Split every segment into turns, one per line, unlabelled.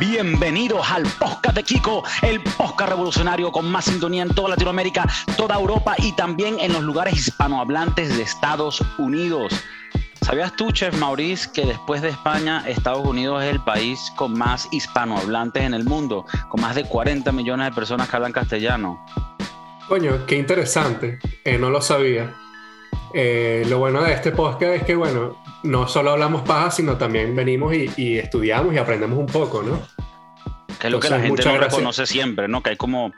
Bienvenidos al Podcast de Kiko, el podcast revolucionario con más sintonía en toda Latinoamérica, toda Europa y también en los lugares hispanohablantes de Estados Unidos. ¿Sabías tú, Chef Maurice, que después de España, Estados Unidos es el país con más hispanohablantes en el mundo, con más de 40 millones de personas que hablan castellano?
Coño, qué interesante. Eh, no lo sabía. Eh, lo bueno de este podcast es que, bueno, no solo hablamos paja, sino también venimos y, estudiamos y aprendemos un poco, ¿no?
Que es lo que la gente no reconoce siempre, ¿no? Que hay como,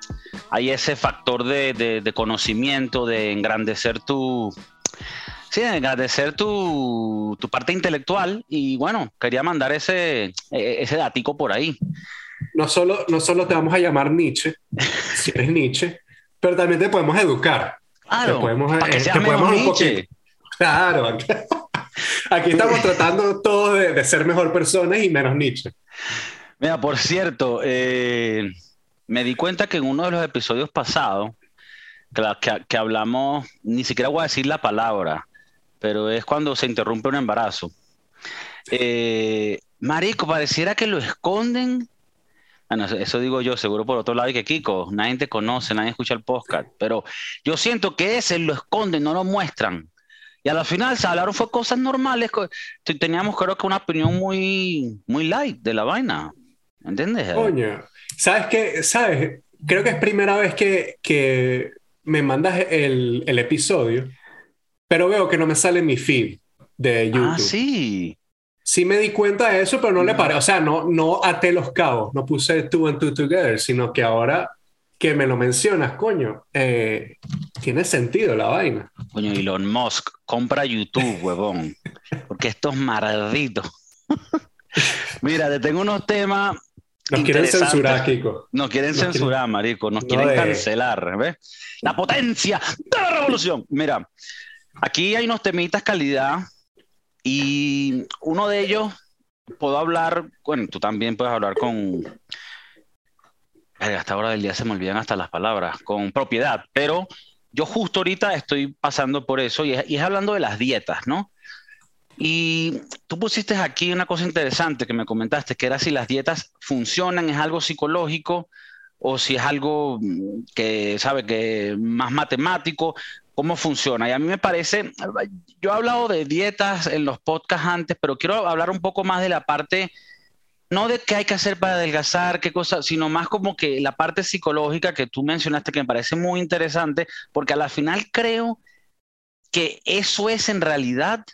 hay ese factor de, conocimiento, de engrandecer tu, sí, de engrandecer tu, tu, parte intelectual y bueno, quería mandar ese, e, ese datico por ahí.
No solo, no solo te vamos a llamar Nietzsche, si eres Nietzsche, pero también te podemos educar.
Claro, para que eh, seas menos Nietzsche.
Claro, Aquí estamos tratando todos de, ser mejor personas y menos Nietzsche.
Mira, por cierto, eh, me di cuenta que en uno de los episodios pasados, que, hablamos, ni siquiera voy a decir la palabra, pero es cuando se interrumpe un embarazo. Eh, marico, pareciera que lo esconden. Bueno, eso digo yo, seguro por otro lado, y que Kiko, nadie te conoce, nadie escucha el podcast, pero yo siento que ese lo esconden, no lo muestran. Y a la final se hablaron fue cosas normales. Teníamos creo que una opinión muy, muy light de la vaina. ¿Entiendes?
Coño, ¿sabes qué? ¿Sabes? Creo que es primera vez que, que me mandas el, el, episodio, pero veo que no me sale mi feed de ah, YouTube. Ah,
sí.
Sí me di cuenta de eso, pero no le paré. O sea, no, no até los cabos, no puse two and two together, sino que ahora que me lo mencionas, coño, eh, tiene sentido la vaina.
Coño, Elon Musk, compra YouTube, huevón, porque estos malditos. Mira, te tengo unos temas.
Nos quieren censurar, Kiko.
Nos quieren censurar, marico. Nos quieren cancelar, ¿ves? La potencia de la revolución. Mira, aquí hay unos temitas calidad y uno de ellos puedo hablar, bueno, tú también puedes hablar con, a esta hora del día se me olvidan hasta las palabras, con propiedad, pero yo justo ahorita estoy pasando por eso y es, hablando de las dietas, ¿no? Y tú pusiste aquí una cosa interesante que me comentaste, que era si las dietas funcionan, es algo psicológico o si es algo mm, que, sabe, que más matemático, cómo funciona. Y a mí me parece, yo he hablado de dietas en los podcasts antes, pero quiero hablar un poco más de la parte no de qué hay que hacer para adelgazar, qué cosa, sino más como que la parte psicológica que tú mencionaste que me parece muy interesante, porque a la final creo que eso es en realidad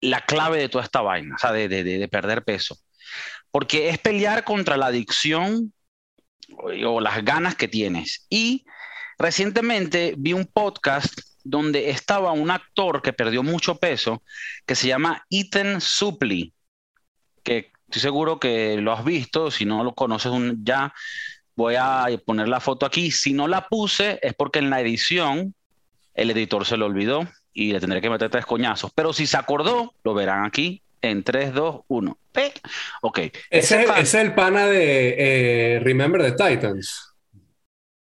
la clave de toda esta vaina, o sea, de, de perder peso. Porque es pelear contra la adicción o las ganas que tienes. Y recientemente vi un podcast donde estaba un actor que perdió mucho peso, que se llama Ethan Suplee que estoy seguro que lo has visto, si no lo conoces ya, voy a poner la foto aquí. Si no la puse es porque en la edición el editor se lo olvidó y le tendré que meter tres coñazos. Pero si se acordó, lo verán aquí en 3, 2, 1. Ok.
Ese, es el pana de eh, Remember the Titans.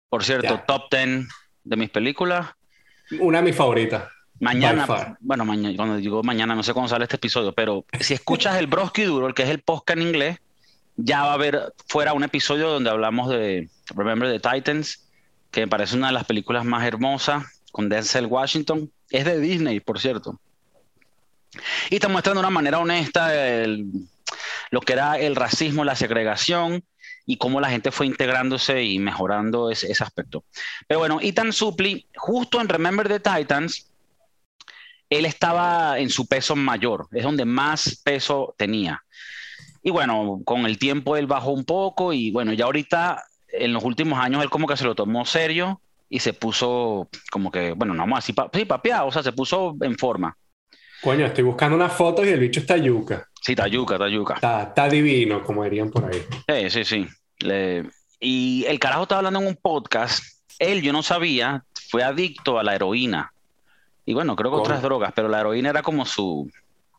Por cierto, top 10 de mis películas.
Una de mis favoritas.
Mañana, bueno, mañana, cuando digo mañana, no sé cuándo sale este episodio, pero si escuchas el Broski Duro, el que es el podcast en inglés, ya va a haber fuera un episodio donde hablamos de Remember the Titans, que me parece una de las películas más hermosas, con Denzel Washington. Es de Disney, por cierto. Y está mostrando de una manera honesta lo que era el racismo, la segregación y cómo la gente fue integrándose y mejorando ese, ese aspecto. Pero bueno, Ethan Supli, justo en Remember the Titans, él estaba en su peso mayor, es donde más peso tenía. Y bueno, con el tiempo él bajó un poco y bueno, ya ahorita en los últimos años él como que se lo tomó serio y se puso como que, bueno, no vamos así, sí, papeado, o sea, se puso en forma.
Coño, estoy buscando unas fotos y el bicho está yuca.
Sí, está yuca, está.
Está, divino, como dirían por ahí.
Sí, sí, sí. Y el carajo estaba hablando en un podcast. Él, yo no sabía, fue adicto a la heroína. Y bueno, creo que otras drogas, pero la heroína era como su,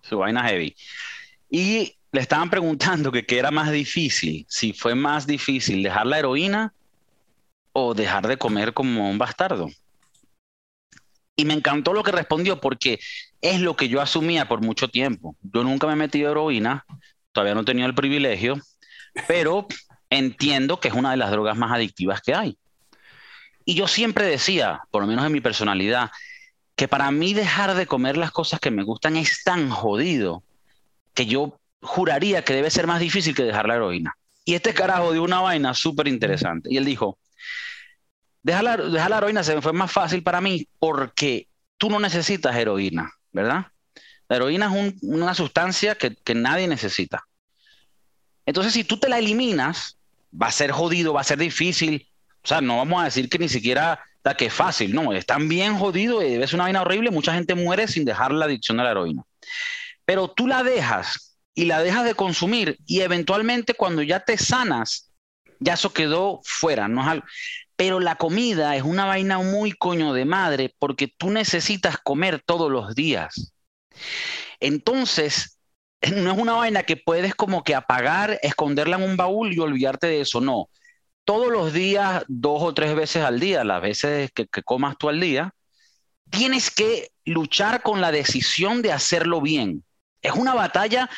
su vaina heavy. Y le estaban preguntando que qué era más difícil, si fue más difícil dejar la heroína o dejar de comer como un bastardo. Y me encantó lo que respondió porque es lo que yo asumía por mucho tiempo. Yo nunca me he metido heroína, todavía no he tenido el privilegio, pero entiendo que es una de las drogas más adictivas que hay. Y yo siempre decía, por lo menos en mi personalidad, que para mí dejar de comer las cosas que me gustan es tan jodido que yo juraría que debe ser más difícil que dejar la heroína. Y este carajo dio una vaina súper interesante. Y él dijo, dejar la, dejar la heroína se me fue más fácil para mí porque tú no necesitas heroína, ¿verdad? La heroína es una sustancia que, nadie necesita. Entonces, si tú te la eliminas, va a ser jodido, va a ser difícil. O sea, no vamos a decir que ni siquiera da que es fácil, no, es tan bien jodido y ser una vaina horrible. Mucha gente muere sin dejar la adicción a la heroína. Pero tú la dejas y la dejas de consumir y eventualmente cuando ya te sanas, ya eso quedó fuera. No es Pero la comida es una vaina muy coño de madre porque tú necesitas comer todos los días. Entonces, no es una vaina que puedes como que apagar, esconderla en un baúl y olvidarte de eso, no. Todos los días, dos o tres veces al día, las veces que, comas tú al día, tienes que luchar con la decisión de hacerlo bien. Es una batalla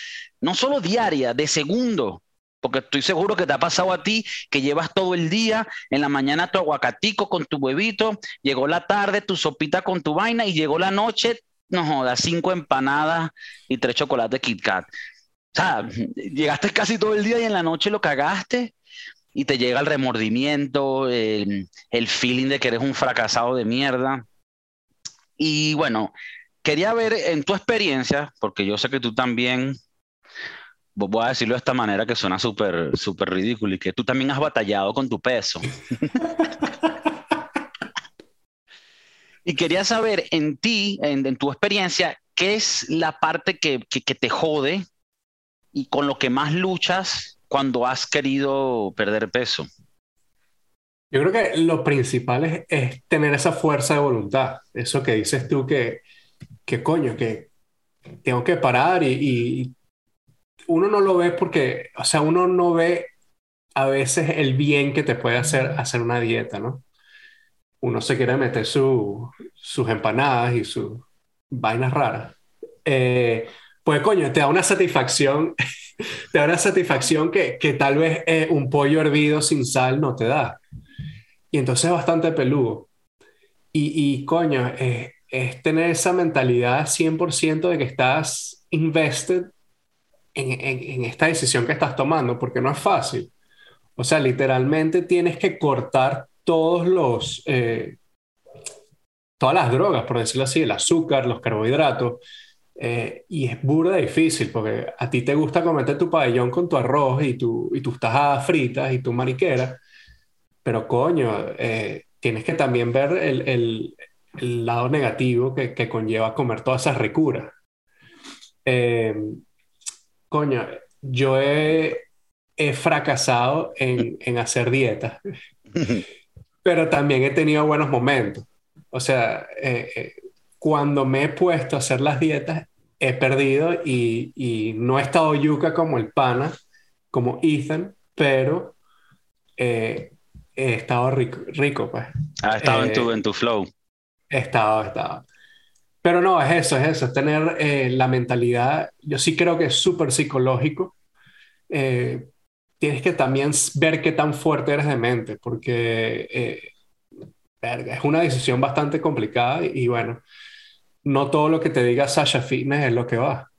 no solo diaria, de segundo, porque estoy seguro que te ha pasado a ti que llevas todo el día, en la mañana tu aguacatico con tu huevito, llegó la tarde tu sopita con tu vaina y llegó la noche no jodas, cinco empanadas y tres chocolates Kit Kat. O sea, llegaste casi todo el día y en la noche lo cagaste y te llega el remordimiento, el, feeling de que eres un fracasado de mierda. Y bueno, quería ver en tu experiencia, porque yo sé que tú también, voy a decirlo de esta manera que suena súper, súper ridículo, y que tú también has batallado con tu peso. Y quería saber en ti, en, tu experiencia, ¿qué es la parte que, te jode y con lo que más luchas cuando has querido perder peso?
Yo creo que lo principal es, tener esa fuerza de voluntad. Eso que dices tú que, que coño, que tengo que parar y, y, uno no lo ve porque, o sea, uno no ve a veces el bien que te puede hacer hacer una dieta, ¿no? uno se quiere meter sus empanadas y sus vainas raras, eh, pues coño, te da una satisfacción, te da una satisfacción que, que tal vez eh, un pollo hervido sin sal no te da. Y entonces es bastante peludo. Y, y coño, eh, es tener esa mentalidad 100% de que estás invested en, en, en, esta decisión que estás tomando, porque no es fácil. O sea, literalmente tienes que cortar todos los, eh, todas las drogas, por decirlo así, el azúcar, los carbohidratos, eh, y es burda difícil porque a ti te gusta comerte tu pabellón con tu arroz y, tu, y tus tajadas fritas y tu mariquera, pero coño, eh, tienes que también ver el, el, el lado negativo que, que, conlleva comer todas esas ricuras. Coño, yo he, he fracasado en, en hacer dietas. pero también he tenido buenos momentos. O sea, eh, eh, cuando me he puesto a hacer las dietas, he perdido y, y, no he estado yuca como el pana, como Ethan, pero eh, he estado rico, rico pues.
Ha estado en, tu, en tu flow.
He estado, he estado. Pero no, es eso, es eso, es tener la mentalidad, yo sí creo que es súper psicológico, tienes que también ver qué tan fuerte eres de mente, porque eh, es una decisión bastante complicada y, bueno, no todo lo que te diga Sasha Fitness es lo que va.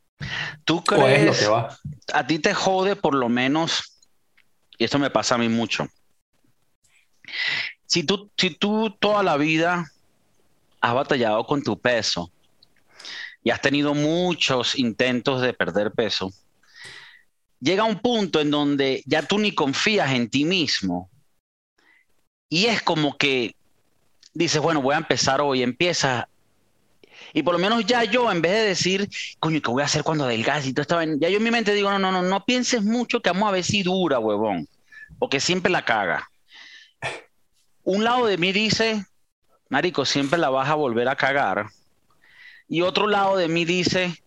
¿Tú crees? lo que va. A ti te jode por lo menos, y esto me pasa a mí mucho. Si tú, si tú toda la vida has batallado con tu peso y has tenido muchos intentos de perder peso, llega un punto en donde ya tú ni confías en ti mismo. Y es como que dices, bueno, voy a empezar hoy, empieza. Y por lo menos ya yo, en vez de decir, coño, ¿qué voy a hacer cuando adelgace y todo estaba Ya yo en mi mente digo, no, no, no, no pienses mucho que vamos a ver si dura, huevón. Porque siempre la caga. Un lado de mí dice, Marico, siempre la vas a volver a cagar. Y otro lado de mí dice,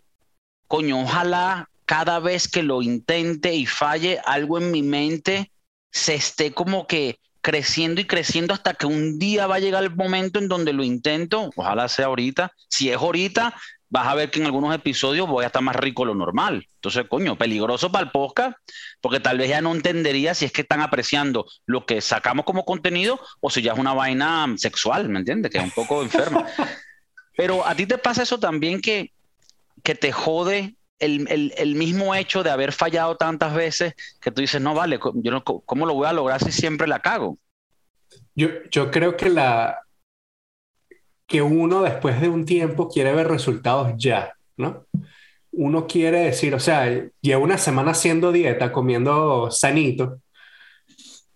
coño, ojalá cada vez que lo intente y falle, algo en mi mente se esté como que creciendo y creciendo hasta que un día va a llegar el momento en donde lo intento, ojalá sea ahorita, si es ahorita, vas a ver que en algunos episodios voy a estar más rico de lo normal. Entonces, coño, peligroso para el podcast, porque tal vez ya no entendería si es que están apreciando lo que sacamos como contenido o si ya es una vaina sexual, ¿me entiendes? Que es un poco enferma. Pero a ti te pasa eso también que, que te jode el, mismo hecho de haber fallado tantas veces que tú dices, no vale, yo no, ¿cómo lo voy a lograr si siempre la cago?
Yo, yo creo que la, que uno después de un tiempo quiere ver resultados ya, ¿no? Uno quiere decir, o sea, llevo una semana haciendo dieta, comiendo sanito,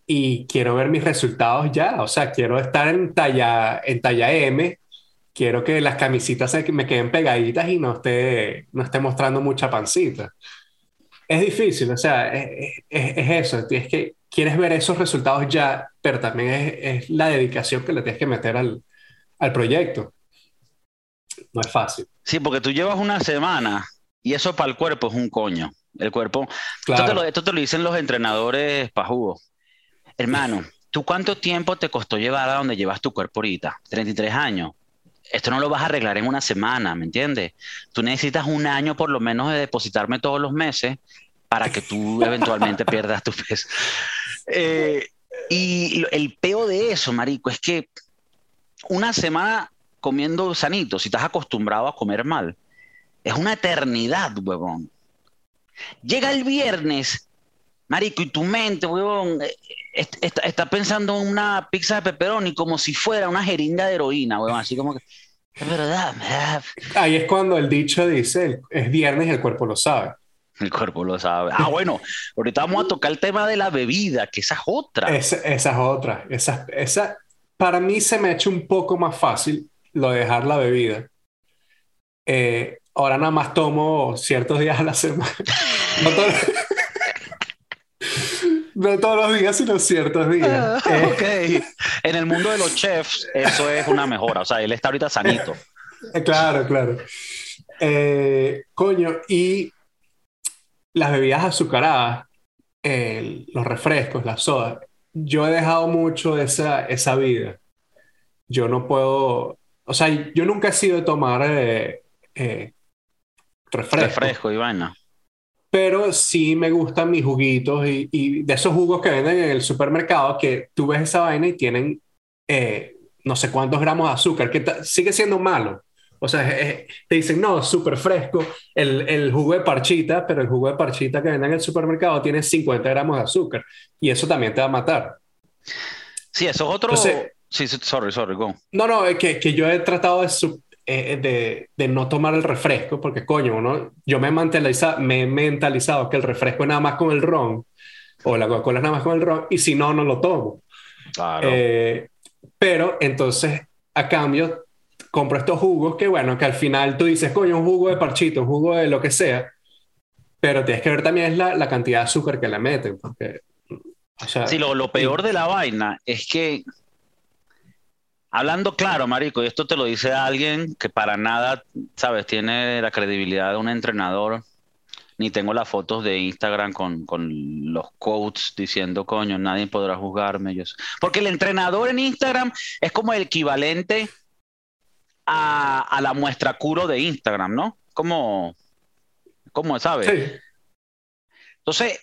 y quiero ver mis resultados ya, o sea, quiero estar en talla, en talla M, quiero que las camisitas me queden pegaditas y no esté, no esté mostrando mucha pancita. Es difícil, o sea, es, es, es eso, es que quieres ver esos resultados ya, pero también es, es la dedicación que le tienes que meter al, al proyecto. No es fácil.
Sí, porque tú llevas una semana y eso para el cuerpo es un coño. El cuerpo. Esto, te lo, esto, te lo, dicen los entrenadores pajugos. Hermano, ¿tú cuánto tiempo te costó llevar a donde llevas tu cuerpo ahorita? 33 años. Esto no lo vas a arreglar en una semana, ¿me entiendes? Tú necesitas un año por lo menos de depositarme todos los meses para que tú eventualmente pierdas tu peso. Eh, y el peo de eso, marico, es que una semana comiendo sanito, si estás acostumbrado a comer mal, es una eternidad, huevón. Llega el viernes, marico, y tu mente, huevón, eh, está, pensando en una pizza de pepperoni como si fuera una jeringa de heroína, huevón, así como que... Es verdad,
Ahí es cuando el dicho dice, es viernes y el cuerpo lo sabe.
El cuerpo lo sabe. Ah, bueno, ahorita vamos a tocar el tema de la bebida, que esa es otra.
Esa, esa es otra. Esa, esa, para mí se me ha hecho un poco más fácil lo de dejar la bebida. Eh, ahora nada más tomo ciertos días a la semana. no, todos los días, sino ciertos días. Ah,
eh, en el mundo de los chefs, eso es una mejora. O sea, él está ahorita sanito.
Eh, claro, claro. coño, y las bebidas azucaradas, los refrescos, las sodas, yo he dejado mucho esa, esa vida. Yo no puedo, o sea, yo nunca he sido de tomar eh, eh, refresco.
Refresco y
Pero sí me gustan mis juguitos y, de esos jugos que venden en el supermercado que tú ves esa vaina y tienen eh, no sé cuántos gramos de azúcar, que sigue siendo malo. O sea, te dicen, no, súper fresco, el, el, jugo de parchita, pero el jugo de parchita que venden en el supermercado tiene 50 gramos de azúcar y eso también te va a matar.
Sí, eso es otro... sí, sorry, sorry, go.
No, no, es que, que yo he tratado de, eh, de, de, no tomar el refresco porque, coño, ¿no? yo me he, mentalizado, me he mentalizado que el refresco es nada más con el ron o la Coca-Cola es nada más con el ron y si no, no lo tomo. Claro. Eh, pero entonces, a cambio, compro estos jugos que, bueno, que al final tú dices, coño, un jugo de parchito, un jugo de lo que sea, pero tienes que ver también la, la cantidad de azúcar que le meten, porque...
sí, lo, lo peor de la vaina es que, hablando claro, Marico, y esto te lo dice alguien que para nada, sabes, tiene la credibilidad de un entrenador, ni tengo las fotos de Instagram con, con, los quotes diciendo, coño, nadie podrá juzgarme. Yo... Porque el entrenador en Instagram es como el equivalente a, la muestra curo de Instagram, ¿no? ¿Cómo, cómo sabes? Sí. Entonces,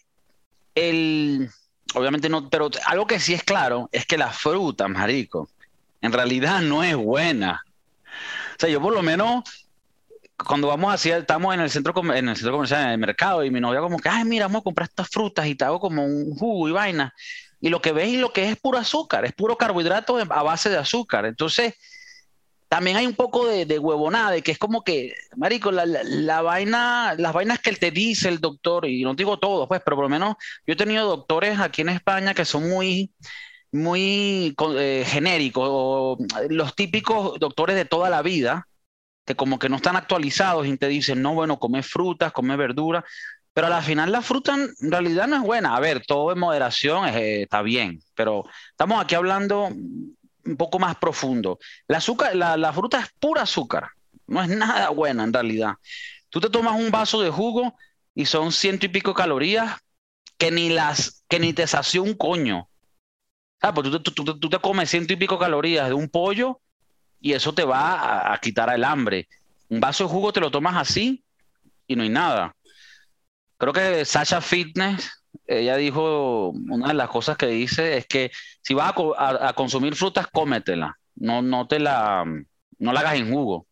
el, obviamente no, pero algo que sí es claro es que la fruta, marico, en realidad no es buena. O sea, yo por lo menos cuando vamos así, estamos en el centro en el centro comercial, en el mercado, y mi novia como que, ay, mira, vamos a comprar estas frutas y te hago como un jugo y vaina. Y lo que ves y lo que es es puro azúcar, es puro carbohidrato a base de azúcar. Entonces, también hay un poco de, de huevonada, de que es como que, marico, la, vaina, las vainas que te dice el doctor, y no digo todo, pues, pero por lo menos yo he tenido doctores aquí en España que son muy, muy eh, genéricos, o los típicos doctores de toda la vida, que como que no están actualizados y te dicen, no, bueno, come frutas, come verduras, pero al final la fruta en realidad no es buena. A ver, todo en moderación eh, está bien, pero estamos aquí hablando un poco más profundo. La, azúcar, la, fruta es pura azúcar, no es nada buena en realidad. Tú te tomas un vaso de jugo y son ciento y pico calorías que ni, las, que ni te sació un coño. Ah, pues tú, tú, te comes ciento y pico calorías de un pollo y eso te va a, quitar el hambre. Un vaso de jugo te lo tomas así y no hay nada. Creo que Sasha Fitness, ella dijo, una de las cosas que dice es que si vas a, consumir frutas, cómetela. No, no te la, no la hagas en jugo.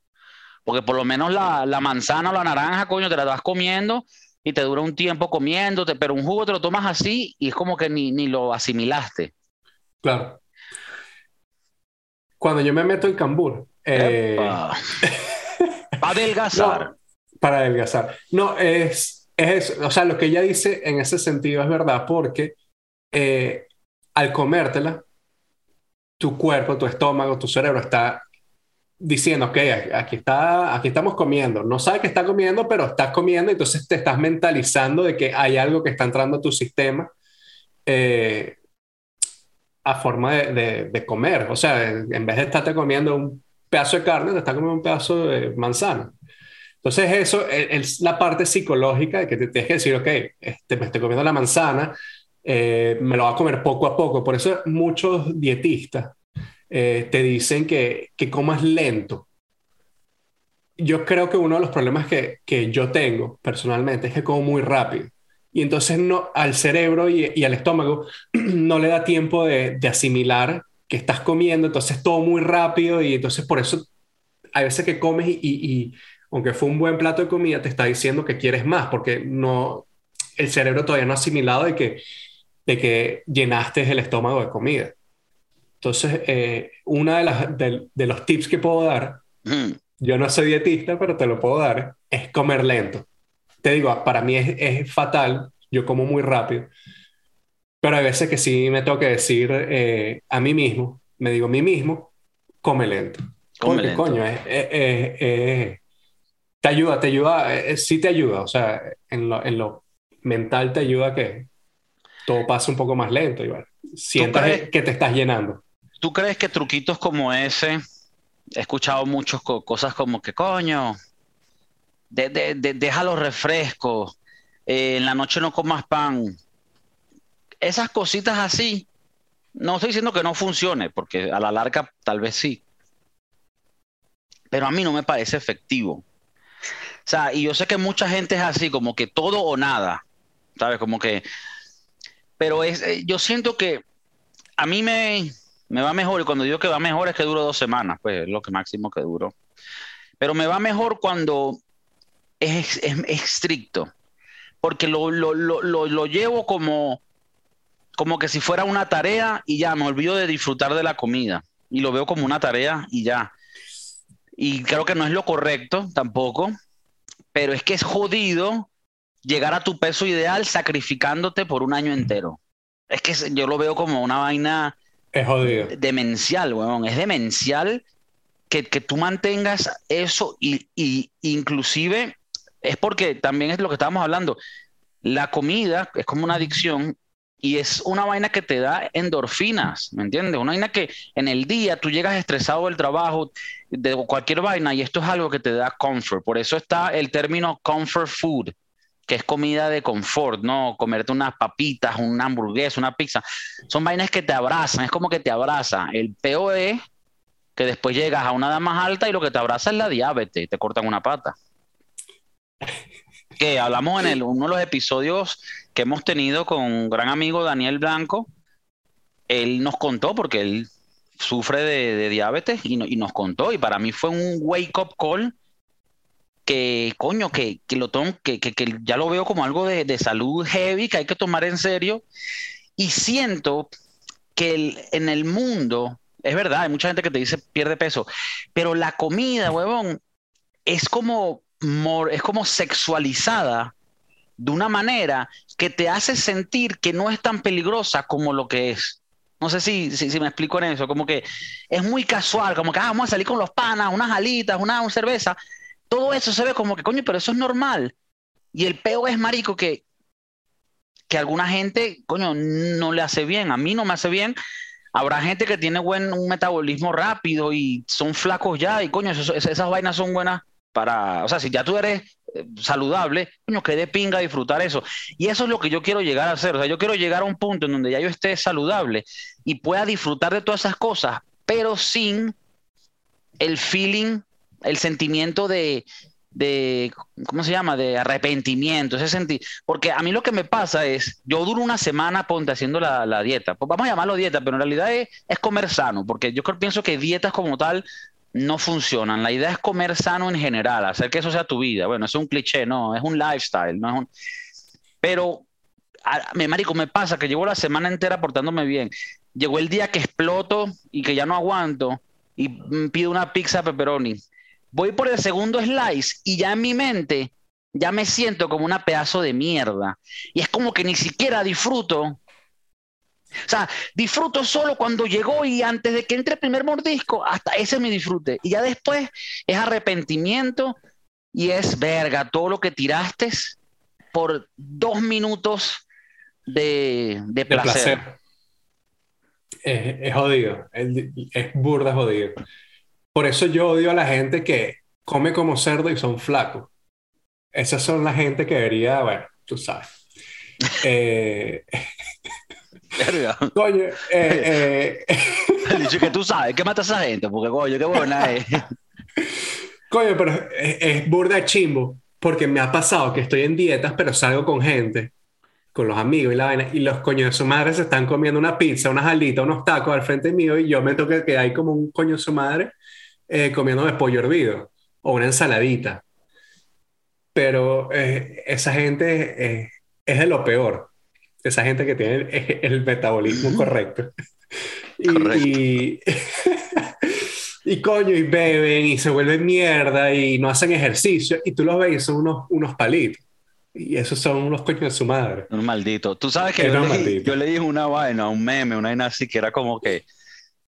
Porque por lo menos la, la manzana o la naranja, coño, te la vas comiendo y te dura un tiempo comiéndote, pero un jugo te lo tomas así y es como que ni, ni lo asimilaste.
Claro. Cuando yo me meto en cambur. Eh...
para adelgazar.
para adelgazar. No, es, es, o sea, lo que ella dice en ese sentido es verdad, porque eh, al comértela, tu cuerpo, tu estómago, tu cerebro está diciendo, ok, aquí, está, aquí estamos comiendo. No sabes que está comiendo, pero estás comiendo, entonces te estás mentalizando de que hay algo que está entrando a tu sistema eh, a forma de, comer. O sea, en vez de estarte comiendo un pedazo de carne, te estás comiendo un pedazo de manzana. Entonces eso es la parte psicológica de que te tienes que decir, ok, este, me estoy comiendo la manzana, eh, me lo voy a comer poco a poco. Por eso muchos dietistas eh, te dicen que, que comas lento. Yo creo que uno de los problemas que, que, yo tengo personalmente es que como muy rápido. Y entonces no, al cerebro y, y al estómago no le da tiempo de, de, asimilar que estás comiendo, entonces todo muy rápido y entonces por eso hay veces que comes y, y, aunque fue un buen plato de comida, te está diciendo que quieres más porque no, el cerebro todavía no ha asimilado de que, de que llenaste el estómago de comida. Entonces, eh, una de, las, de, los tips que puedo dar, yo no soy dietista, pero te lo puedo dar, es comer lento. Te digo, para mí es, es fatal, yo como muy rápido, pero hay veces que sí me tengo que decir eh, a mí mismo, me digo a mí mismo, come lento. Come lento. coño, te ayuda, te ayuda, eh, sí te ayuda, o sea, en lo, en lo mental te ayuda a que todo pase un poco más lento, igual. Sientas que te estás llenando.
¿Tú crees que truquitos como ese, he escuchado muchas cosas como que, coño, de, deja los refrescos, eh, en la noche no comas pan, esas cositas así, no estoy diciendo que no funcione, porque a la larga tal vez sí, pero a mí no me parece efectivo. Sea, y yo sé que mucha gente es así, como que todo o nada, ¿sabes? Como que, pero es, eh, yo siento que a mí me, me va mejor, y cuando digo que va mejor es que duro dos semanas, pues es lo que máximo que duro. Pero me va mejor cuando es, estricto, porque lo, lo, llevo como, como que si fuera una tarea y ya me olvido de disfrutar de la comida y lo veo como una tarea y ya. Y creo que no es lo correcto tampoco, pero es que es jodido llegar a tu peso ideal sacrificándote por un año entero. Es que yo lo veo como una vaina
es jodido.
Demencial, weón. Es demencial que, que tú mantengas eso y, y, inclusive es porque también es lo que estábamos hablando. La comida es como una adicción y es una vaina que te da endorfinas, ¿me entiendes? Una vaina que en el día tú llegas estresado del trabajo, de cualquier vaina, y esto es algo que te da comfort. Por eso está el término comfort food, que es comida de confort, ¿no? Comerte unas papitas, una hamburguesa, una pizza. Son vainas que te abrazan, es como que te abraza. El peor es que después llegas a una edad más alta y lo que te abraza es la diabetes te cortan una pata. Que hablamos en uno de los episodios que hemos tenido con un gran amigo Daniel Blanco. Él nos contó porque él sufre de, diabetes y, y nos contó y para mí fue un wake up call que, coño, que, que lo tomo, que, que, que, ya lo veo como algo de, de, salud heavy que hay que tomar en serio. Y siento que el, en el mundo, es verdad, hay mucha gente que te dice pierde peso, pero la comida, huevón, es como, es como sexualizada de una manera que te hace sentir que no es tan peligrosa como lo que es. No sé si, si, me explico en eso, como que es muy casual, como que ah, vamos a salir con los panas, unas alitas, una, una cerveza, todo eso se ve como que, coño, pero eso es normal. Y el peo es, marico, que, que alguna gente, coño, no le hace bien. A mí no me hace bien. Habrá gente que tiene buen, un metabolismo rápido y son flacos ya. Y, coño, esas vainas son buenas para... O sea, si ya tú eres saludable, coño, que de pinga disfrutar eso. Y eso es lo que yo quiero llegar a hacer. O sea, yo quiero llegar a un punto en donde ya yo esté saludable y pueda disfrutar de todas esas cosas, pero sin el feeling el sentimiento de, de, ¿cómo se llama? De arrepentimiento, ese sentir. Porque a mí lo que me pasa es, yo duro una semana, ponte, haciendo la, dieta. Pues vamos a llamarlo dieta, pero en realidad es, es comer sano, porque yo pienso que dietas como tal no funcionan. La idea es comer sano en general, hacer que eso sea tu vida. Bueno, es un cliché, no, es un lifestyle, no. Pero, me marico, me pasa que llevo la semana entera portándome bien. Llegó el día que exploto y que ya no aguanto y pido una pizza pepperoni voy por el segundo slice y ya en mi mente ya me siento como una pedazo de mierda. Y es como que ni siquiera disfruto. O sea, disfruto solo cuando llegó y antes de que entre el primer mordisco, hasta ese me disfrute. Y ya después es arrepentimiento y es verga, todo lo que tiraste por dos minutos de, placer.
Es, jodido, es, es burda jodido. Por eso yo odio a la gente que come como cerdo y son flacos. Esas son la gente que debería, bueno, tú sabes. Eh...
coño, eh, eh... dicho que tú sabes, ¿qué mata a esa gente? Porque, coño, qué buena es.
coño, pero es, burda chimbo, porque me ha pasado que estoy en dietas, pero salgo con gente, con los amigos y la vaina, y los coños de su madre se están comiendo una pizza, unas alitas, unos tacos al frente mío, y yo me toque que hay como un coño de su madre eh, comiéndome pollo hervido o una ensaladita. Pero eh, esa gente eh, es de lo peor. Esa gente que tiene el, metabolismo correcto. y, y, coño, y beben y se vuelven mierda y no hacen ejercicio. Y tú los ves y son unos, unos palitos. Y esos son unos coños de su madre.
Un maldito. Tú sabes que yo le, yo le, dije una vaina, un meme, una vaina así que era como que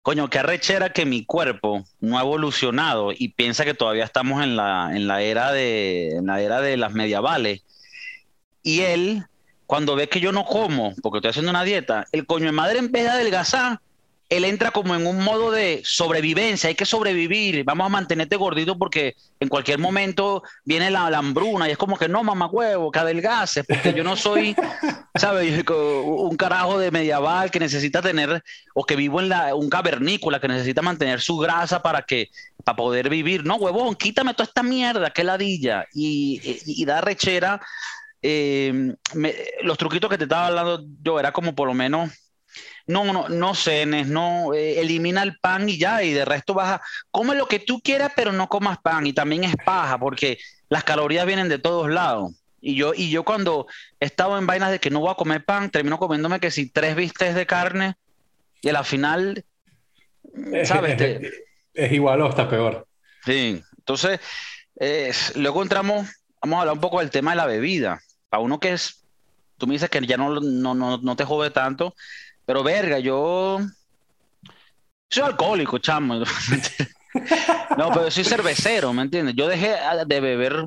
coño, qué arrechera que mi cuerpo no ha evolucionado y piensa que todavía estamos en la, en la, era, de, en la era de las medievales. Y él, cuando ve que yo no como, porque estoy haciendo una dieta, el coño de madre en vez de adelgazar, él entra como en un modo de sobrevivencia, hay que sobrevivir, vamos a mantenerte gordito porque en cualquier momento viene la, hambruna y es como que no, mamá huevo, que adelgaces, porque yo no soy, ¿sabes? Un carajo de medieval que necesita tener, o que vivo en la, un cavernícola que necesita mantener su grasa para que, para poder vivir. No, huevón, quítame toda esta mierda, qué ladilla, y, y, da rechera. Eh, los truquitos que te estaba hablando yo era como por lo menos no, no, no cenes, no, eh, elimina el pan y ya, y de resto vas a, come lo que tú quieras, pero no comas pan, y también es paja, porque las calorías vienen de todos lados. Y yo, y yo cuando he estado en vainas de que no voy a comer pan, termino comiéndome que si tres vistes de carne, y a la final, ¿sabes?
es igual o está peor.
Sí, entonces, luego entramos, vamos a hablar un poco del tema de la bebida. Para uno que es, tú me dices que ya no, no, no, no te jode tanto, pero verga, yo soy alcohólico, chamo. no, pero soy cervecero, ¿me entiendes? Yo dejé de beber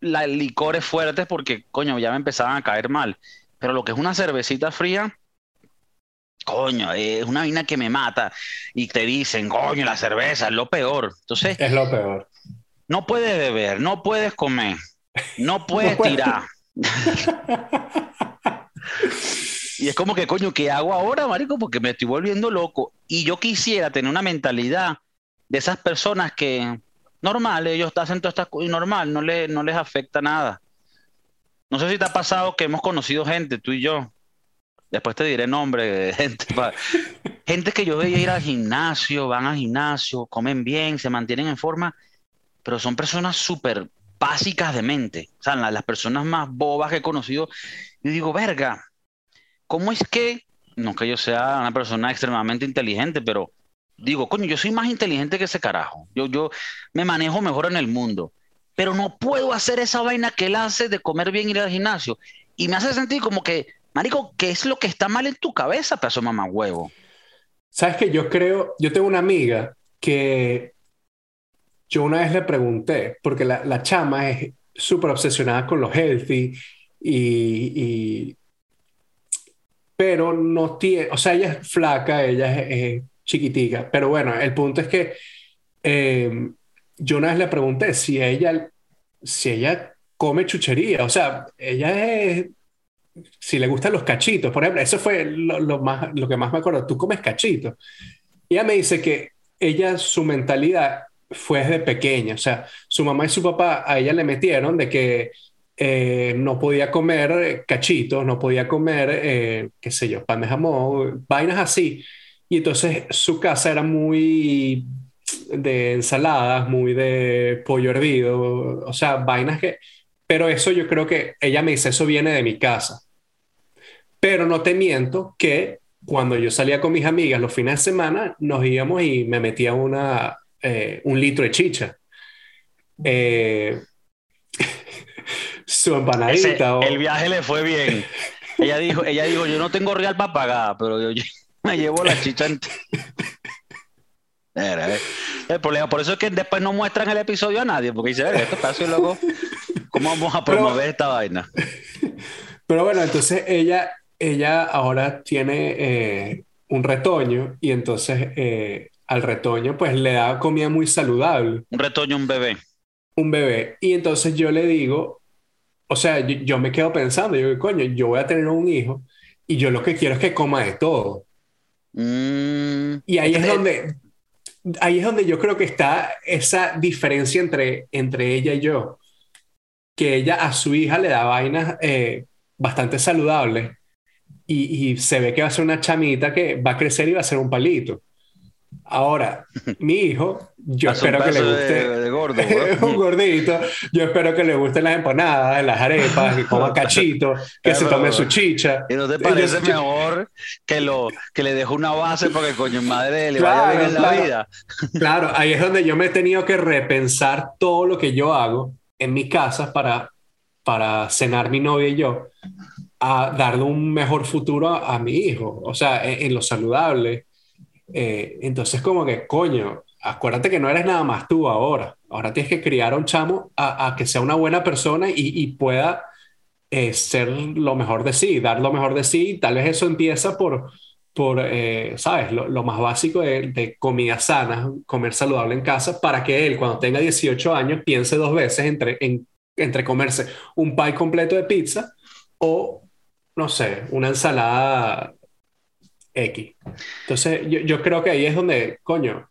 licores fuertes porque, coño, ya me empezaban a caer mal. Pero lo que es una cervecita fría, coño, es una vina que me mata. Y te dicen, coño, la cerveza es lo peor. Entonces.
Es lo peor.
No puedes beber, no puedes comer, no puedes tirar. Y es como que, coño, ¿qué hago ahora, marico? Porque me estoy volviendo loco. Y yo quisiera tener una mentalidad de esas personas que, normal, ellos hacen todas estas cosas, normal, no, le, no les afecta nada. No sé si te ha pasado que hemos conocido gente, tú y yo. Después te diré nombre de gente. gente que yo veía ir al gimnasio, van al gimnasio, comen bien, se mantienen en forma, pero son personas súper básicas de mente. O sea, las personas más bobas que he conocido. Y digo, verga, ¿cómo es que, no que yo sea una persona extremadamente inteligente, pero digo, coño, yo soy más inteligente que ese carajo. Yo, yo me manejo mejor en el mundo, pero no puedo hacer esa vaina que él hace de comer bien y ir al gimnasio. Y me hace sentir como que, marico, ¿qué es lo que está mal en tu cabeza, pedazo mamá huevo?
Sabes que yo creo, yo tengo una amiga que yo una vez le pregunté, porque la, la chama es súper obsesionada con lo healthy y, pero no tiene, o sea, ella es flaca, ella es, chiquitica, pero bueno, el punto es que eh, yo una vez le pregunté si ella, si ella come chuchería, o sea, ella es, si le gustan los cachitos, por ejemplo, eso fue lo, más, lo que más me acuerdo, tú comes cachitos. Ella me dice que ella, su mentalidad fue desde pequeña. O sea, su mamá y su papá a ella le metieron de que eh, no podía comer cachitos, no podía comer, eh, qué sé yo, pan de jamón, vainas así. Y entonces su casa era muy de ensaladas, muy de pollo hervido, o sea, vainas que... Pero eso yo creo que ella me dice, eso viene de mi casa. Pero no te miento que cuando yo salía con mis amigas los fines de semana, nos íbamos y me metía una, eh, un litro de chicha. Eh, su empanadita.
El viaje le fue bien. ella dijo, ella dijo, yo no tengo real para pagar, pero yo, me llevo la chicha Era, El problema, por eso es que después no muestran el episodio a nadie, porque dice, esto está así luego, ¿cómo vamos a promover esta vaina?
Pero bueno, entonces ella, ella ahora tiene eh, un retoño y entonces eh, al retoño pues le da comida muy saludable.
Un retoño, un bebé.
Un bebé. Y entonces yo le digo, o sea, yo, me quedo pensando, yo digo, coño, yo voy a tener un hijo y yo lo que quiero es que coma de todo. Mm. y ahí es donde, ahí es donde yo creo que está esa diferencia entre, entre ella y yo. Que ella a su hija le da vainas eh, bastante saludables y, y, se ve que va a ser una chamita que va a crecer y va a ser un palito. Ahora, mi hijo, yo espero que le guste.
De, gordo,
un gordito. Yo espero que le gusten las empanadas, las arepas, que coma cachito, que se tome su chicha.
¿Y no te parece mejor que, lo, que le deje una base porque coño madre le vaya bien en la vida?
Claro, ahí es donde yo me he tenido que repensar todo lo que yo hago en mi casa para, para cenar mi novia y yo, a darle un mejor futuro a, mi hijo. O sea, en lo saludable eh, entonces, como que, coño, acuérdate que no eres nada más tú ahora. Ahora tienes que criar a un chamo a, que sea una buena persona y, pueda eh, ser lo mejor de sí, dar lo mejor de sí. Tal vez eso empieza por, por eh, ¿sabes? Lo, más básico de, comida sana, comer saludable en casa, para que él, cuando tenga 18 años, piense dos veces entre, entre comerse un pie completo de pizza o, no sé, una ensalada X. Entonces, yo, yo, creo que ahí es donde, coño,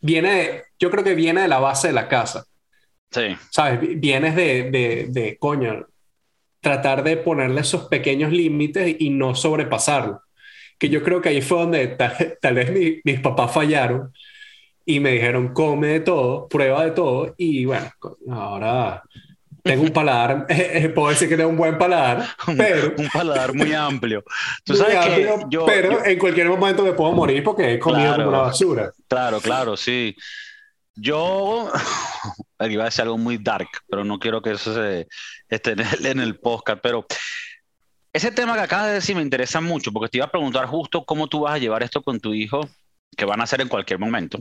viene, yo creo que viene de la base de la casa.
Sí.
¿Sabes? Vienes de, de, de coño, tratar de ponerle esos pequeños límites y no sobrepasarlo. Que yo creo que ahí fue donde tal, vez mis papás fallaron y me dijeron, come de todo, prueba de todo, y bueno, ahora tengo un paladar, eh, puedo decir que tengo un buen paladar, pero...
un paladar muy amplio. Tú sabes que yo,
pero en cualquier momento me puedo morir porque he comido como una basura.
Claro, claro, sí. Yo, va a ser algo muy dark, pero no quiero que eso se esté en el, en el podcast, pero ese tema que acabas de decir me interesa mucho porque te iba a preguntar justo cómo tú vas a llevar esto con tu hijo, que van a hacer en cualquier momento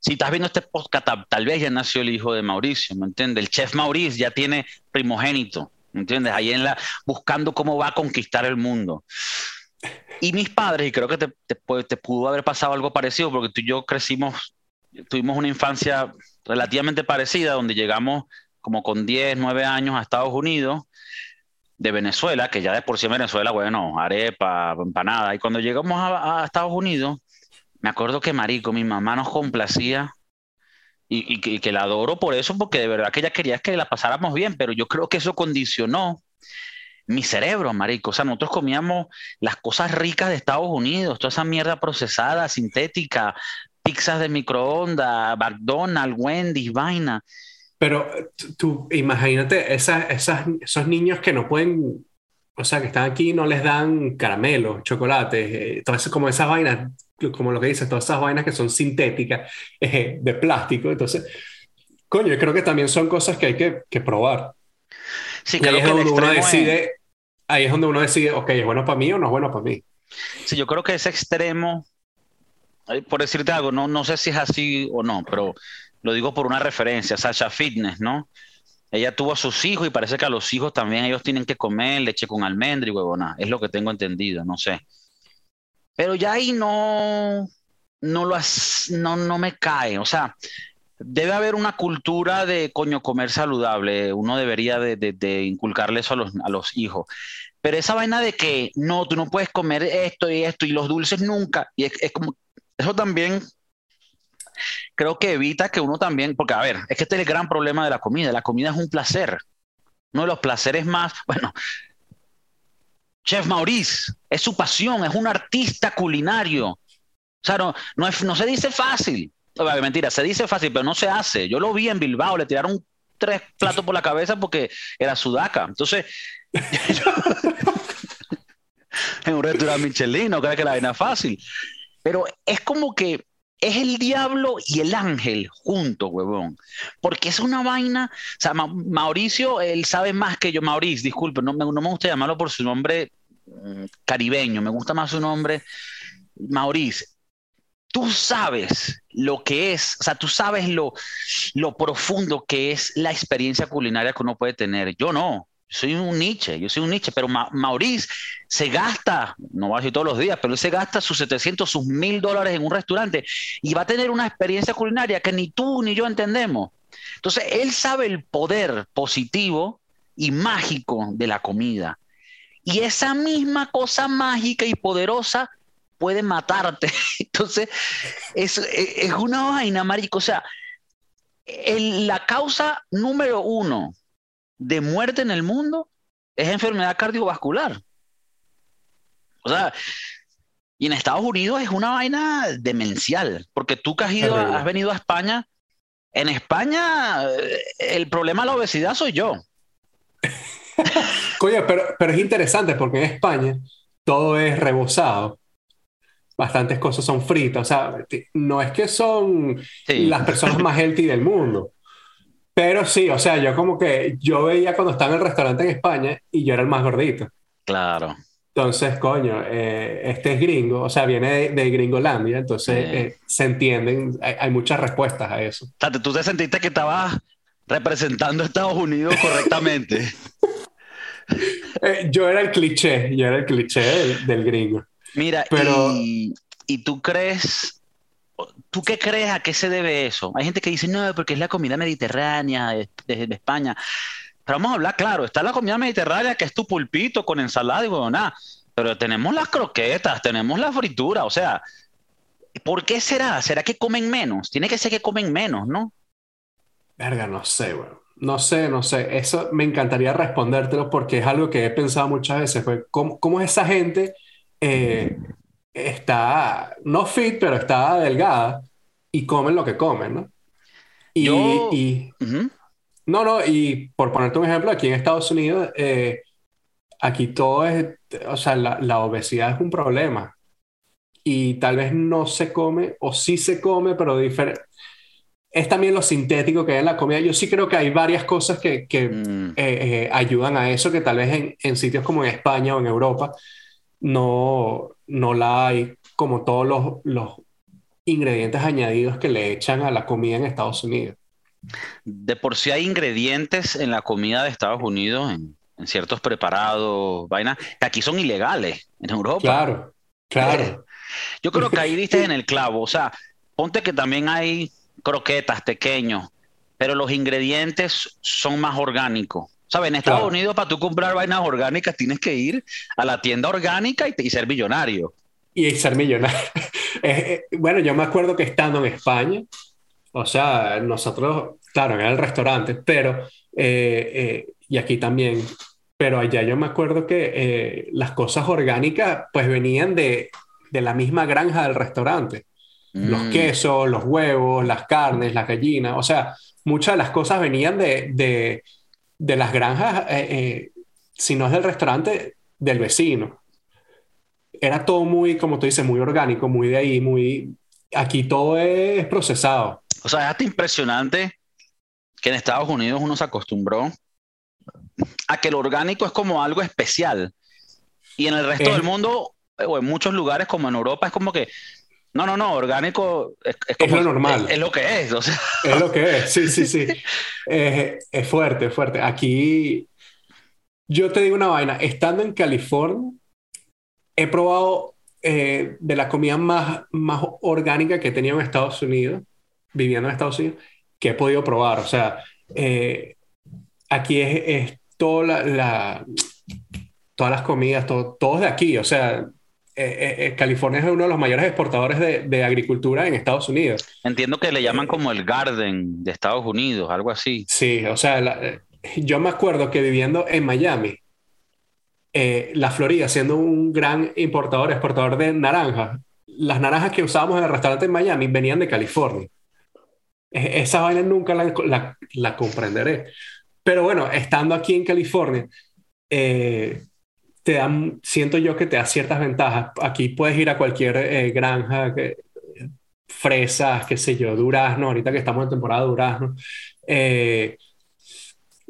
si estás viendo este podcast, tal, vez ya nació el hijo de Mauricio, ¿me entiendes? El chef Mauricio ya tiene primogénito, ¿me entiendes? Ahí en la, buscando cómo va a conquistar el mundo. Y mis padres, y creo que te, te, pudo haber pasado algo parecido, porque tú y yo crecimos, tuvimos una infancia relativamente parecida, donde llegamos como con 10, 9 años a Estados Unidos, de Venezuela, que ya de por sí en Venezuela, bueno, arepa, empanada, y cuando llegamos a Estados Unidos, me acuerdo que Marico, mi mamá nos complacía y, que, la adoro por eso, porque de verdad que ella quería que la pasáramos bien, pero yo creo que eso condicionó mi cerebro, marico. O sea, nosotros comíamos las cosas ricas de Estados Unidos, toda esa mierda procesada, sintética, pizzas de microondas, McDonald's, Wendy's, vaina.
Pero tú, imagínate esas, esos niños que no pueden, o sea, que están aquí y no les dan caramelos, chocolates, eh, todas como esas vainas como lo que dices, todas esas vainas que son sintéticas, eh, de plástico. Entonces, coño, yo creo que también son cosas que hay que, que probar.
Sí, ahí es
donde uno decide, ahí es donde uno decide, ok, ¿es bueno para mí o no es bueno para mí?
Sí, yo creo que ese extremo, por decirte algo, no, no sé si es así o no, pero lo digo por una referencia, Sasha Fitness, ¿no? Ella tuvo a sus hijos y parece que a los hijos también ellos tienen que comer leche con almendra y huevona. Es lo que tengo entendido, no sé. Pero ya ahí no, no, lo no, no me cae. O sea, debe haber una cultura de coño comer saludable. Uno debería de, de, inculcarle eso a los, a los, hijos. Pero esa vaina de que no, tú no puedes comer esto y esto y los dulces nunca. Y es, como, eso también creo que evita que uno también, porque a ver, es que este es el gran problema de la comida. La comida es un placer. Uno de los placeres más, bueno, Chef Maurice, es su pasión, es un artista culinario. O sea, no, no, se dice fácil. Mentira, se dice fácil, pero no se hace. Yo lo vi en Bilbao, le tiraron tres platos por la cabeza porque era sudaca. Entonces, en un restaurante Michelin, no crees que la vaina es fácil. Pero es como que es el diablo y el ángel juntos, huevón. Porque es una vaina. O sea, Mauricio, él sabe más que yo. Mauricio, disculpe, no, me gusta llamarlo por su nombre mm, caribeño, me gusta más su nombre. Mauricio, tú sabes lo que es, o sea, tú sabes lo, lo profundo que es la experiencia culinaria que uno puede tener. Yo no soy un Nietzsche, yo soy un Nietzsche, pero Maurice se gasta, no va a decir todos los días, pero él se gasta sus 700, sus 1000 dólares en un restaurante y va a tener una experiencia culinaria que ni tú ni yo entendemos. Entonces, él sabe el poder positivo y mágico de la comida. Y esa misma cosa mágica y poderosa puede matarte. Entonces, es, es una vaina, marico. O sea, la causa número uno de muerte en el mundo es enfermedad cardiovascular. O sea, y en Estados Unidos es una vaina demencial, porque tú que has, ido, has venido a España, en España eh, el problema de la obesidad soy yo.
Coño, pero, pero es interesante porque en España todo es rebozado. Bastantes cosas son fritas. O sea, no es que son las personas más healthy del mundo. Pero sí, o sea, yo como que yo veía cuando estaba en el restaurante en España y yo era el más gordito.
Claro.
Entonces, coño, eh, este es gringo, o sea, viene de, de Gringolandia, entonces eh, se entienden, hay, muchas respuestas a eso.
Tú te sentiste que estabas representando a Estados Unidos correctamente.
Eh, yo era el cliché, yo era el cliché del, gringo.
Mira, pero... Y, ¿y tú crees ¿Tú qué crees a qué se debe eso? Hay gente que dice, no, porque es la comida mediterránea de, España. Pero vamos a hablar claro, está la comida mediterránea que es tu pulpito con ensalada y nada. Pero tenemos las croquetas, tenemos la fritura, o sea, ¿por qué será? ¿Será que comen menos? Tiene que ser que comen menos, ¿no?
Verga, no sé, bueno. No sé, no sé. Eso me encantaría respondértelo porque es algo que he pensado muchas veces. ¿Cómo, cómo es esa gente eh, está, no fit, pero está delgada y comen lo que comen, ¿no? Y, y no, no, y por ponerte un ejemplo, aquí en Estados Unidos, eh, aquí todo es, o sea, la, la, obesidad es un problema y tal vez no se come o sí se come, pero diferente. Es también lo sintético que hay en la comida. Yo sí creo que hay varias cosas que, que mm. eh, eh, ayudan a eso, que tal vez en, en, sitios como en España o en Europa no, no la hay como todos los, los ingredientes añadidos que le echan a la comida en Estados Unidos.
De por sí hay ingredientes en la comida de Estados Unidos, en, ciertos preparados, vainas, que aquí son ilegales en Europa.
Claro, claro.
Yo creo que ahí diste en el clavo. O sea, ponte que también hay croquetas pequeños, pero los ingredientes son más orgánicos. ¿Sabes? En Estados Unidos, para tú comprar vainas orgánicas, tienes que ir a la tienda orgánica y, ser millonario.
Y ser millonario. Eh, eh, bueno, yo me acuerdo que estando en España, o sea, nosotros, claro, en el restaurante, pero, eh, y aquí también, pero allá yo me acuerdo que las cosas orgánicas, pues venían de, de la misma granja del restaurante. Los mm. quesos, los huevos, las carnes, las gallinas, o sea, muchas de las cosas venían de, de de las granjas, eh, eh, si no es del restaurante, del vecino. Era todo muy, como tú dices, muy orgánico, muy de ahí, muy... Aquí todo es procesado.
O sea, es hasta impresionante que en Estados Unidos uno se acostumbró a que lo orgánico es como algo especial. Y en el resto del mundo, o en muchos lugares como en Europa, es como que no, no, no, orgánico es,
es, lo normal.
Es, lo que es, o sea.
Es lo que es, sí, sí, sí. es fuerte, es fuerte. Aquí, yo te digo una vaina, estando en California, he probado eh, de la comida más, más orgánica que he tenido en Estados Unidos, viviendo en Estados Unidos, que he podido probar. O sea, eh, aquí es, es toda la, todas las comidas, todo, todo de aquí. O sea, California es uno de los mayores exportadores de, de, agricultura en Estados Unidos.
Entiendo que le llaman como el Garden de Estados Unidos, algo así.
Sí, o sea, yo me acuerdo que viviendo en Miami, la Florida, siendo un gran importador, exportador de naranjas, las naranjas que usábamos en el restaurante en Miami venían de California. Esa vaina nunca la, la, comprenderé. Pero bueno, estando aquí en California, eh, te dan, siento yo que te da ciertas ventajas. Aquí puedes ir a cualquier eh, granja, que, fresas, qué sé yo, durazno, ahorita que estamos en temporada de durazno. Eh,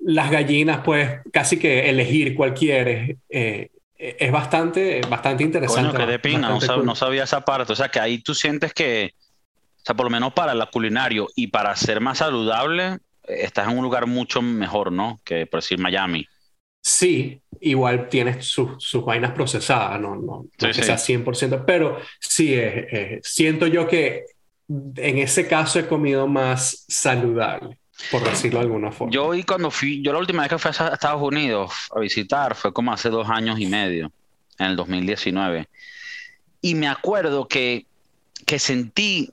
las gallinas, pues casi que elegir cuál quieres. es bastante, bastante interesante.
Coño, que de pina, no, no, sabía esa parte. O sea, que ahí tú sientes que o sea, por lo menos para la culinario y para ser más saludable, estás en un lugar mucho mejor, ¿no? Que por decir Miami.
Sí, igual tienes sus vainas procesadas, no, no, que sea 100%, pero sí, siento yo que en ese caso he comido más saludable, por decirlo de alguna forma.
Yo y cuando fui, yo la última vez que fui a Estados Unidos a visitar fue como hace dos años y medio, en el 2019. Y me acuerdo que, que sentí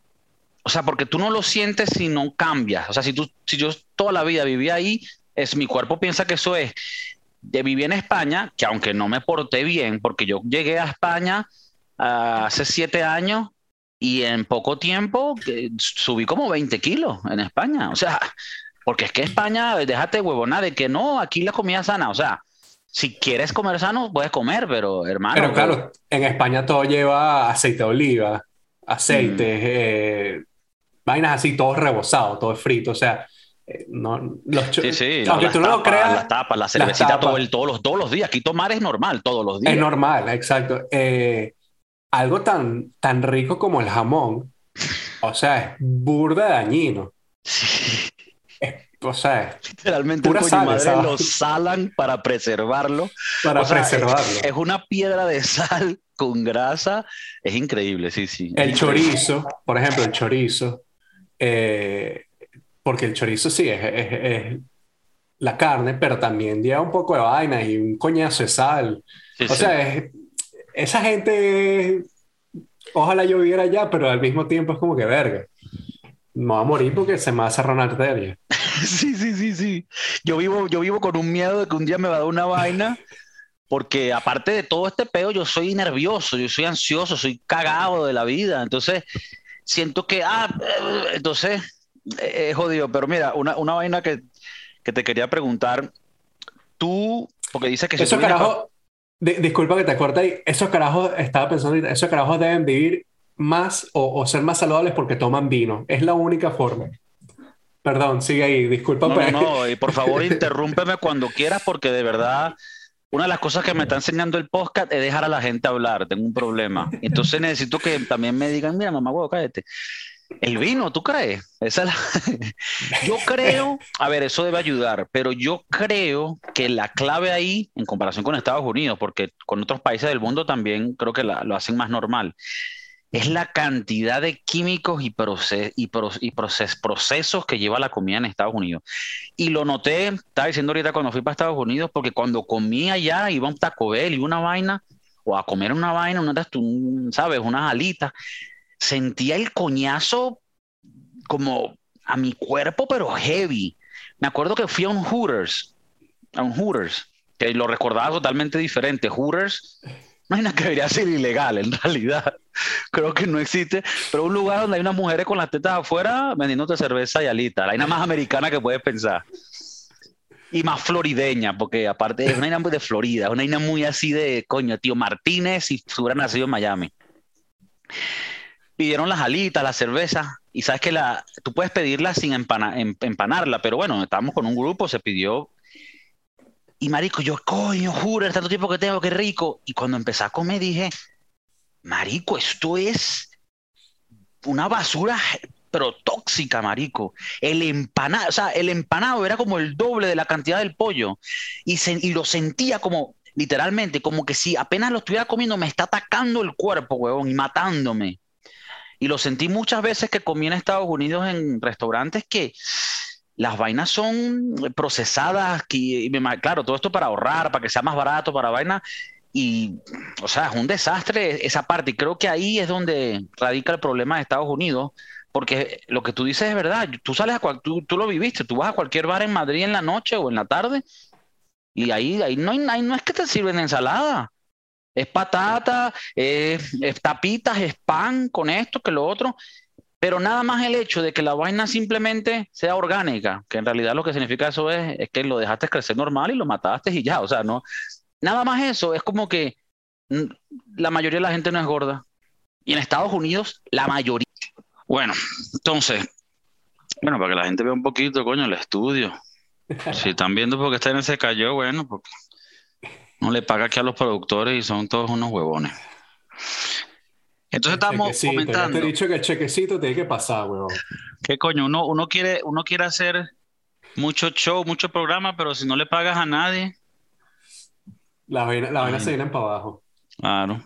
o sea, porque tú no lo sientes si no cambias. O sea, si, tú, si yo toda la vida viví ahí, es, mi cuerpo piensa que eso es. De viví en España, que aunque no me porté bien, porque yo llegué a España ah, hace siete años y en poco tiempo subí como 20 kilos en España. O sea, porque es que España, déjate huevona de que no, aquí la comida sana. O sea, si quieres comer sano, puedes comer, pero hermano.
Pero claro, en España todo lleva aceite de oliva, aceite, mm. eh, vainas así, todo rebosado, todo frito, o sea, eh, no, los
sí, sí, aunque tú no lo creas, las tapas, la cervecita todos, los, todos los días, aquí tomar es normal, todos los días.
Es normal, exacto. Eh, algo tan, tan rico como el jamón, o sea, es burda dañino. o sea,
literalmente pura sal, madre lo salan para preservarlo.
Para preservarlo.
es, una piedra de sal con grasa, es increíble, sí, sí.
El chorizo, por ejemplo, el chorizo, eh, porque el chorizo sí es, la carne, pero también lleva un poco de vaina y un coñazo de sal. o sea, esa gente, ojalá yo viviera allá, pero al mismo tiempo es como que verga. No va a morir porque se me va a cerrar una arteria.
Sí, sí, sí, sí. Yo vivo, yo vivo con un miedo de que un día me va a dar una vaina, porque aparte de todo este peo, yo soy nervioso, yo soy ansioso, soy cagado de la vida. Entonces, siento que, ah, eh, entonces es jodido. Pero mira, una, una vaina que, que, te quería preguntar, tú, porque dices que...
Esos carajos, disculpa que te corte ahí, esos carajos, estaba pensando, esos carajos deben vivir más o, o, ser más saludables porque toman vino. Es la única forma. Perdón, sigue ahí, disculpa.
No, no, no, y por favor interrúmpeme cuando quieras porque de verdad una de las cosas que me está enseñando el podcast es dejar a la gente hablar, tengo un problema. Entonces necesito que también me digan, mira, mamá, huevo, cállate. El vino, ¿tú crees? Yo creo, a ver, eso debe ayudar, pero yo creo que la clave ahí, en comparación con Estados Unidos, porque con otros países del mundo también creo que lo hacen más normal, es la cantidad de químicos y, y, procesos que lleva la comida en Estados Unidos. Y lo noté, estaba diciendo ahorita cuando fui para Estados Unidos, porque cuando comía allá, iba un Taco Bell y una vaina, o a comer una vaina, una, ¿sabes? Unas alitas, sentía el coñazo como a mi cuerpo, pero heavy. Me acuerdo que fui a un Hooters, a un Hooters, que lo recordaba totalmente diferente. Hooters Imagina que debería ser ilegal, en realidad. Creo que no existe, pero un lugar donde hay unas mujeres con las tetas afuera vendiéndote cerveza y alita, la vaina más americana que puedes pensar. Y más florideña, porque aparte es una vaina de Florida, una vaina muy así de, coño, tío Martínez si hubiera nacido en Miami. Pidieron las alitas, la cerveza, y sabes que la, tú puedes pedirla sin empanarla, pero bueno, estábamos con un grupo, se pidió y marico, yo, coño, juro, tanto tiempo que tengo, qué rico. Y cuando empecé a comer dije, marico, esto es una basura, pero tóxica, marico. El empanado, o sea, el empanado era como el doble de la cantidad del pollo. Y, y lo sentía como, literalmente, como que si apenas lo estuviera comiendo, me está atacando el cuerpo, huevón, y matándome. Y lo sentí muchas veces que comí en Estados Unidos en restaurantes que las vainas son procesadas, claro, todo esto para ahorrar, para que sea más barato, para vaina, y, o sea, es un desastre esa parte. Y creo que ahí es donde radica el problema de Estados Unidos, porque lo que tú dices es verdad. Tú sales a cual, tú, tú, lo viviste, tú vas a cualquier bar en Madrid en la noche o en la tarde y ahí, ahí no, hay, no es que te sirven ensalada. Es patata, es, tapitas, es pan con esto, que lo otro. Pero nada más el hecho de que la vaina simplemente sea orgánica, que en realidad lo que significa eso es, es que lo dejaste crecer normal y lo mataste y ya. O sea, no, Nada más eso, es como que la mayoría de la gente no es gorda. Y en Estados Unidos, la mayoría. Bueno, entonces, bueno, para que la gente vea un poquito, coño, el estudio. Si están viendo porque este se cayó, bueno, porque no le paga aquí a los productores y son todos unos huevones. Entonces estamos comentando.
Te he dicho que el chequecito tiene que pasar, huevón.
¿Qué coño? Uno, uno, quiere, uno quiere hacer mucho show, mucho programa, pero si no le pagas a nadie,
la vaina, la se vienen para abajo.
Claro.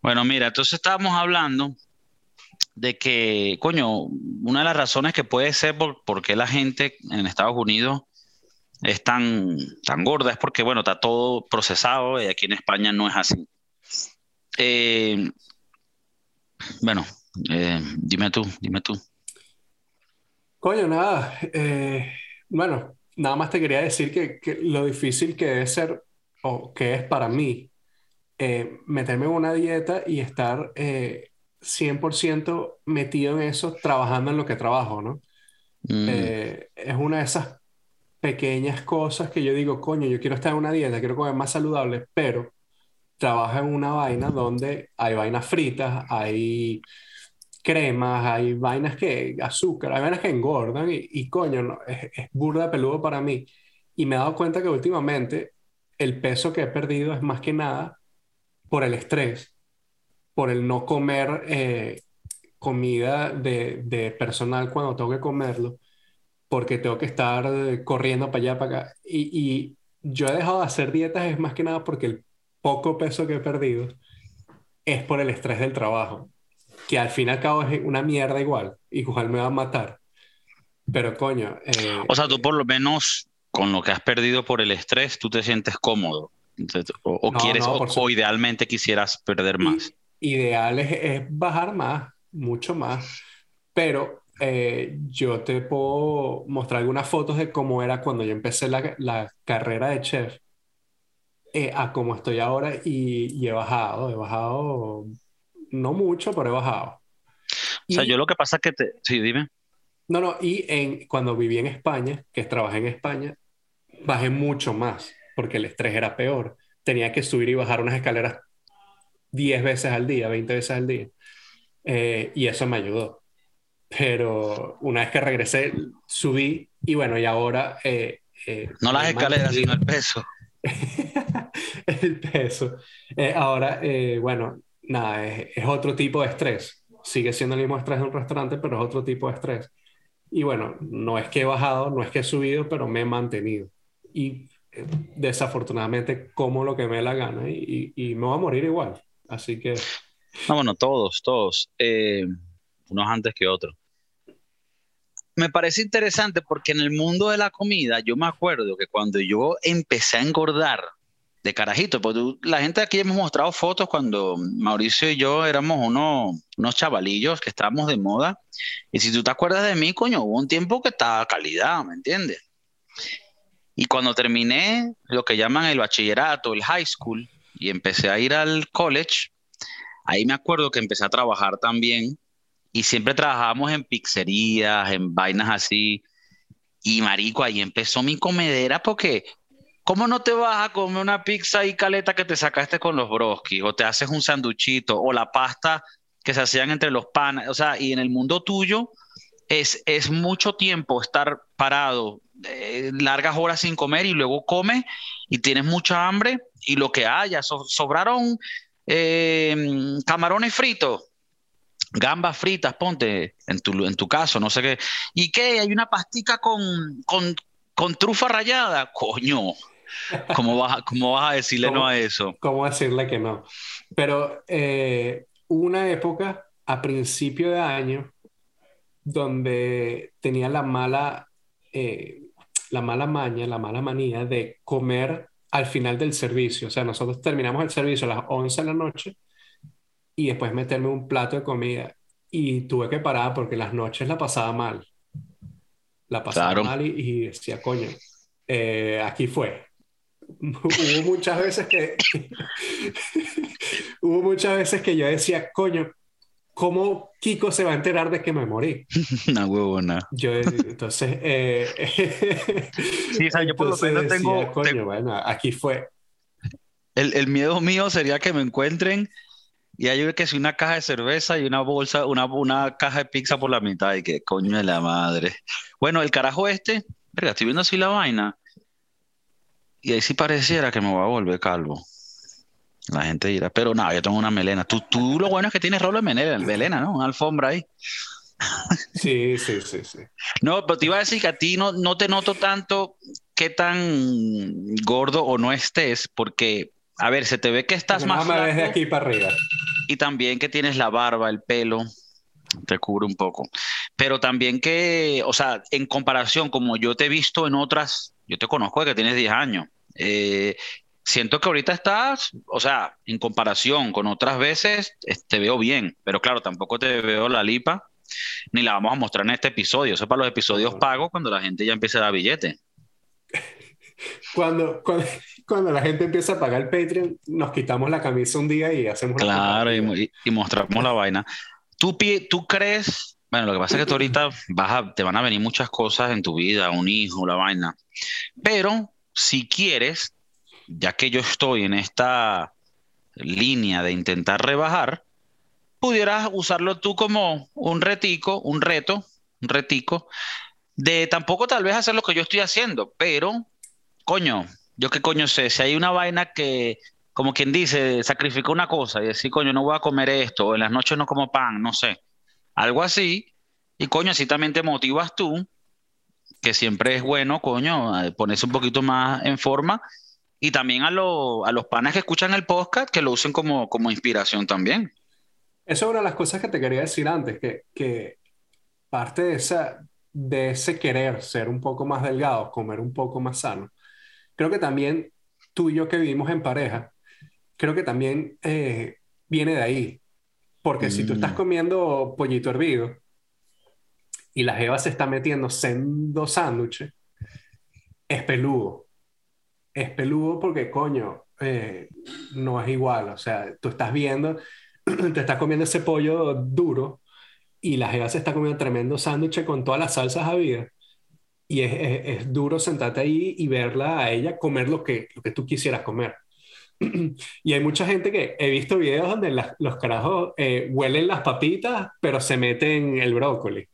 Bueno, mira, entonces estábamos hablando de que, coño, una de las razones que puede ser por, qué la gente en Estados Unidos es tan, tan gorda es porque, bueno, está todo procesado y aquí en España no es así. Eh, bueno, eh, dime tú, dime tú.
Coño, nada. Eh, bueno, nada más te quería decir que, que, lo difícil que es ser o que es para mí meterme en una dieta y estar 100% eh, metido en eso, trabajando en lo que trabajo, ¿no? Mm. Es una de esas pequeñas cosas que yo digo, coño, yo quiero estar en una dieta, quiero comer más saludable, pero trabajo en una vaina donde hay vainas fritas, hay cremas, hay vainas que, azúcar, hay vainas que engordan y, coño, no, es, es burda peludo para mí. Y me he dado cuenta que últimamente el peso que he perdido es más que nada por el estrés, por el no comer eh, comida de, personal cuando tengo que comerlo, porque tengo que estar eh, corriendo para allá, para acá. Y, yo he dejado de hacer dietas es más que nada porque el poco peso que he perdido es por el estrés del trabajo, que al fin y al cabo es una mierda igual, igual me va a matar. Pero coño.
Eh, o sea, tú por lo menos con lo que has perdido por el estrés, tú te sientes cómodo. o, quieres, o, idealmente quisieras perder más.
Ideal es, bajar más, mucho más. Pero eh, yo te puedo mostrar algunas fotos de cómo era cuando yo empecé la, carrera de chef eh, a cómo estoy ahora y, he bajado, he bajado, no mucho, pero he bajado.
O sea, yo lo que pasa es que te... Sí, dime.
No, no, y en, cuando viví en España, que trabajé en España, bajé mucho más porque el estrés era peor. Tenía que subir y bajar unas escaleras 10 veces al día, 20 veces al día. Eh, y eso me ayudó. Pero una vez que regresé, subí y bueno, y ahora... Eh,
eh, no las escaleras, sino el peso.
el peso. ahora, bueno, nada, es, es, otro tipo de estrés. Sigue siendo el mismo estrés de un restaurante, pero es otro tipo de estrés. Y bueno, no es que he bajado, no es que he subido, pero me he mantenido y eh, desafortunadamente como lo que me dé la gana y, y, me voy a morir igual. Así que...
No, bueno, todos, todos. Eh, unos antes que otros. Me parece interesante porque en el mundo de la comida, yo me acuerdo que cuando yo empecé a engordar de carajito, pues la gente aquí hemos mostrado fotos cuando Mauricio y yo éramos unos, unos chavalillos que estábamos de moda. Y si tú te acuerdas de mí, coño, hubo un tiempo que estaba calidad, ¿me entiendes? Y cuando terminé lo que llaman el bachillerato, el high school, y empecé a ir al college, ahí me acuerdo que empecé a trabajar también y siempre trabajábamos en pizzerías, en vainas así. Y marico, ahí empezó mi comedera porque ¿cómo no te vas a comer una pizza y caleta que te sacaste con los broskis? O te haces un sanduchito o la pasta que se hacían entre los panes. O sea, y en el mundo tuyo es, es mucho tiempo estar parado eh, largas horas sin comer y luego comes y tienes mucha hambre y lo que haya, sobraron eh, camarones fritos, gambas fritas, ponte en tu, en tu caso, no sé qué. ¿Y qué? Hay una pastica con, con, trufa rallada, coño. ¿Cómo vas, cómo vas a decirle no a eso?
¿Cómo decirle que no? Pero eh, una época a principio de año donde tenía la mala la mala maña, la mala manía de comer al final del servicio. O sea, nosotros terminamos el servicio a las 11 de la noche y después meterme un plato de comida. Y tuve que parar porque las noches la pasaba mal. La pasaba mal y, decía, coño, eh, aquí fue. hubo muchas veces que hubo muchas veces que yo decía, coño, ¿cómo Kiko se va a enterar de que me morí?
Una huevona.
Yo, entonces, eh,
sí, o sea, yo por lo menos tengo,
coño, bueno, aquí fue.
El, el, miedo mío sería que me encuentren y hay que si una caja de cerveza y una bolsa, una, una caja de pizza por la mitad y que coño de la madre. Bueno, el carajo este, verga, estoy viendo así la vaina y ahí sí pareciera que me voy a volver calvo. La gente dirá, pero no, yo tengo una melena. Tú, tú lo bueno es que tienes rolo de melena, melena, ¿no? Una alfombra ahí.
Sí, sí, sí, sí.
No, pero te iba a decir que a ti no, no te noto tanto qué tan gordo o no estés, porque, a ver, se te ve que estás más.
Flaco, desde aquí para arriba.
Y también que tienes la barba, el pelo, te cubre un poco. Pero también que, o sea, en comparación, como yo te he visto en otras, yo te conozco de que tienes 10 años. Eh, siento que ahorita estás, o sea, en comparación con otras veces, te veo bien, pero claro, tampoco te veo la lipa, ni la vamos a mostrar en este episodio. Eso es para los episodios pagos cuando la gente ya empiece a dar billete.
Cuando, cuando, la gente empieza a pagar el Patreon, nos quitamos la camisa un día y hacemos
Claro, y, y, mostramos la vaina. ¿Tú, ¿Tú crees? Bueno, lo que pasa es que tú ahorita vas te van a venir muchas cosas en tu vida, un hijo, la vaina. Pero si quieres, ya que yo estoy en esta línea de intentar rebajar, pudieras usarlo tú como un retico, un reto, un retico, de tampoco tal vez hacer lo que yo estoy haciendo, pero, coño, yo qué coño sé, si hay una vaina que, como quien dice, sacrifica una cosa y decir, coño, no voy a comer esto, o en las noches no como pan, no sé, algo así, y coño, así también te motivas tú, que siempre es bueno, coño, ponerse un poquito más en forma y también a, a los panes que escuchan el podcast que lo usen como, como inspiración también.
Eso es una de las cosas que te quería decir antes, que, que parte de, esa, de ese querer ser un poco más delgado, comer un poco más sano, creo que también tú y yo que vivimos en pareja, creo que también eh, viene de ahí. Porque si tú estás mm. comiendo pollito hervido y la jeva se está metiendo sendo sándwiches, es peludo es peludo porque, coño, eh, no es igual. O sea, tú estás viendo, te estás comiendo ese pollo duro y la jeva se está comiendo tremendo sándwich con todas las salsas habidas. Y es, es, duro sentarte ahí y verla a ella comer lo que, lo que tú quisieras comer. y hay mucha gente que he visto videos donde los carajos eh, huelen las papitas, pero se meten el brócoli.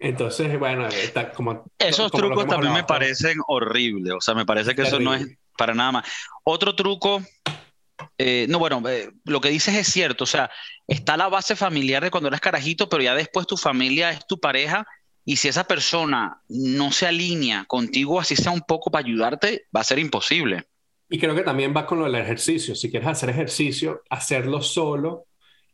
Entonces, bueno, está como...
Esos trucos también me parecen horribles, o sea, me parece que eso no es para nada más. Otro truco, eh, no, bueno, eh, lo que dices es cierto, o sea, está la base familiar de cuando eres carajito, pero ya después tu familia es tu pareja y si esa persona no se alinea contigo, así sea un poco para ayudarte, va a ser imposible.
Y creo que también va con lo del ejercicio. Si quieres hacer ejercicio, hacerlo solo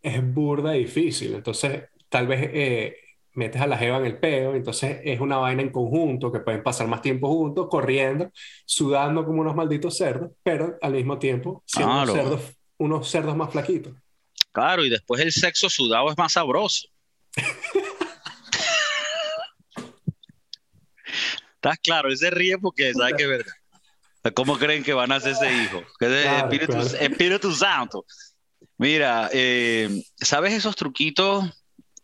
es burda difícil. Entonces, tal vez eh, metes a la jeva en el peo, entonces es una vaina en conjunto que pueden pasar más tiempo juntos, corriendo, sudando como unos malditos cerdos, pero al mismo tiempo siendo unos, cerdos, unos cerdos más flaquitos.
Claro, y después el sexo sudado es más sabroso. ¿Estás claro? Él se ríe porque sabe que es verdad. ¿Cómo creen que van a hacer ese hijo? Que es espíritu, espíritu, Santo. Mira, eh, ¿sabes esos truquitos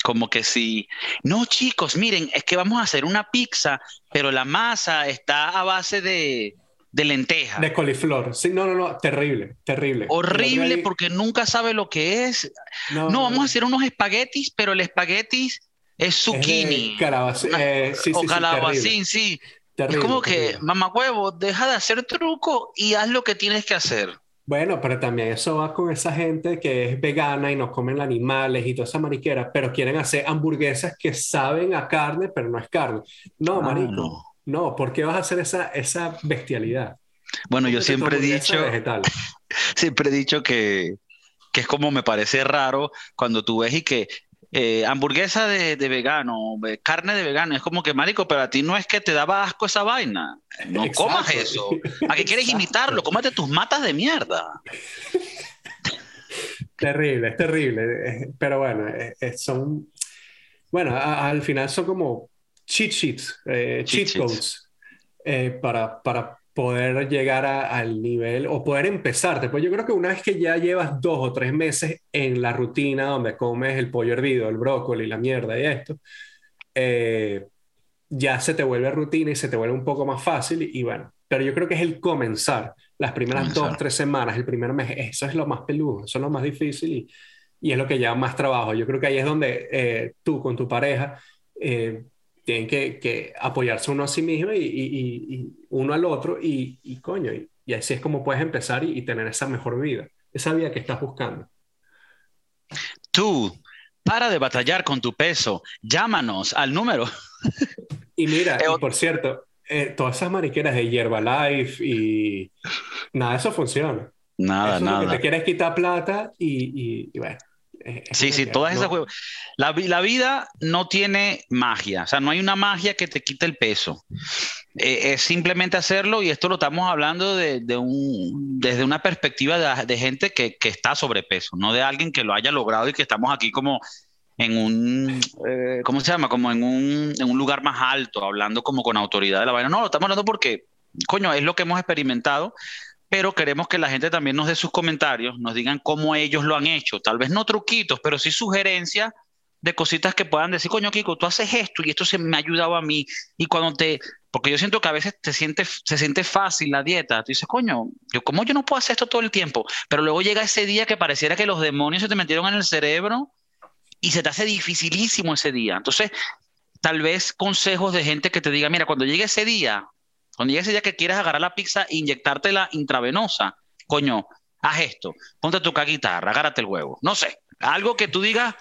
como que si, no chicos, miren, es que vamos a hacer una pizza, pero la masa está a base de, de lenteja.
De coliflor. Sí, no, no, no, terrible, terrible.
Horrible porque nunca sabe lo que es. No, vamos a hacer unos espaguetis, pero el espaguetis es zucchini.
Eh, sí,
o calabacín, sí. es como que, mamá huevo, deja de hacer truco y haz lo que tienes que hacer.
Bueno, pero también eso va con esa gente que es vegana y no comen animales y toda esa mariquera, pero quieren hacer hamburguesas que saben a carne, pero no es carne. No, ah, marico. No. ¿por qué vas a hacer esa, esa bestialidad?
Bueno, yo siempre he dicho, siempre he dicho que, que es como me parece raro cuando tú ves y que eh, hamburguesa de, vegano, carne de vegano. Es como que, marico, pero a ti no es que te daba asco esa vaina. No comas eso. ¿A qué quieres imitarlo? Cómete tus matas de mierda.
Terrible, es terrible. Pero bueno, son. Bueno, al final son como cheat sheets, eh, cheat, codes eh, para, para poder llegar al nivel o poder empezar. Después yo creo que una vez que ya llevas dos o tres meses en la rutina donde comes el pollo hervido, el brócoli, la mierda y esto, eh, ya se te vuelve rutina y se te vuelve un poco más fácil y, bueno, pero yo creo que es el comenzar, las primeras dos, tres semanas, el primer mes, eso es lo más peludo, eso es lo más difícil y, y es lo que lleva más trabajo. Yo creo que ahí es donde eh, tú con tu pareja eh, tienen que, apoyarse uno a sí mismo y, uno al otro y, coño, y, así es como puedes empezar y, tener esa mejor vida, esa vida que estás buscando.
Tú, para de batallar con tu peso, llámanos al número.
Y mira, eh, por cierto, eh, todas esas mariqueras de Life y nada eso funciona.
Nada, nada.
te quieres quitar plata y, y bueno.
Sí, sí, todas esas La, la, vida no tiene magia, o sea, no hay una magia que te quite el peso. Eh, es simplemente hacerlo y esto lo estamos hablando de, de un, desde una perspectiva de, de gente que, que, está sobrepeso, no de alguien que lo haya logrado y que estamos aquí como en un, eh, ¿cómo se llama? Como en un, en un lugar más alto, hablando como con autoridad de la vaina. No, lo estamos hablando porque, coño, es lo que hemos experimentado pero queremos que la gente también nos dé sus comentarios, nos digan cómo ellos lo han hecho, tal vez no truquitos, pero sí sugerencias de cositas que puedan decir, coño, Kiko, tú haces esto y esto se me ha ayudado a mí. Y cuando te, porque yo siento que a veces te siente, se siente fácil la dieta, tú dices, coño, yo, ¿cómo yo no puedo hacer esto todo el tiempo? Pero luego llega ese día que pareciera que los demonios se te metieron en el cerebro y se te hace dificilísimo ese día. Entonces, tal vez consejos de gente que te diga, mira, cuando llegue ese día, cuando llegue ese día que quieras agarrar la pizza e inyectártela intravenosa, coño, haz esto, ponte tu guitarra, agárrate el huevo. No sé, algo que tú digas,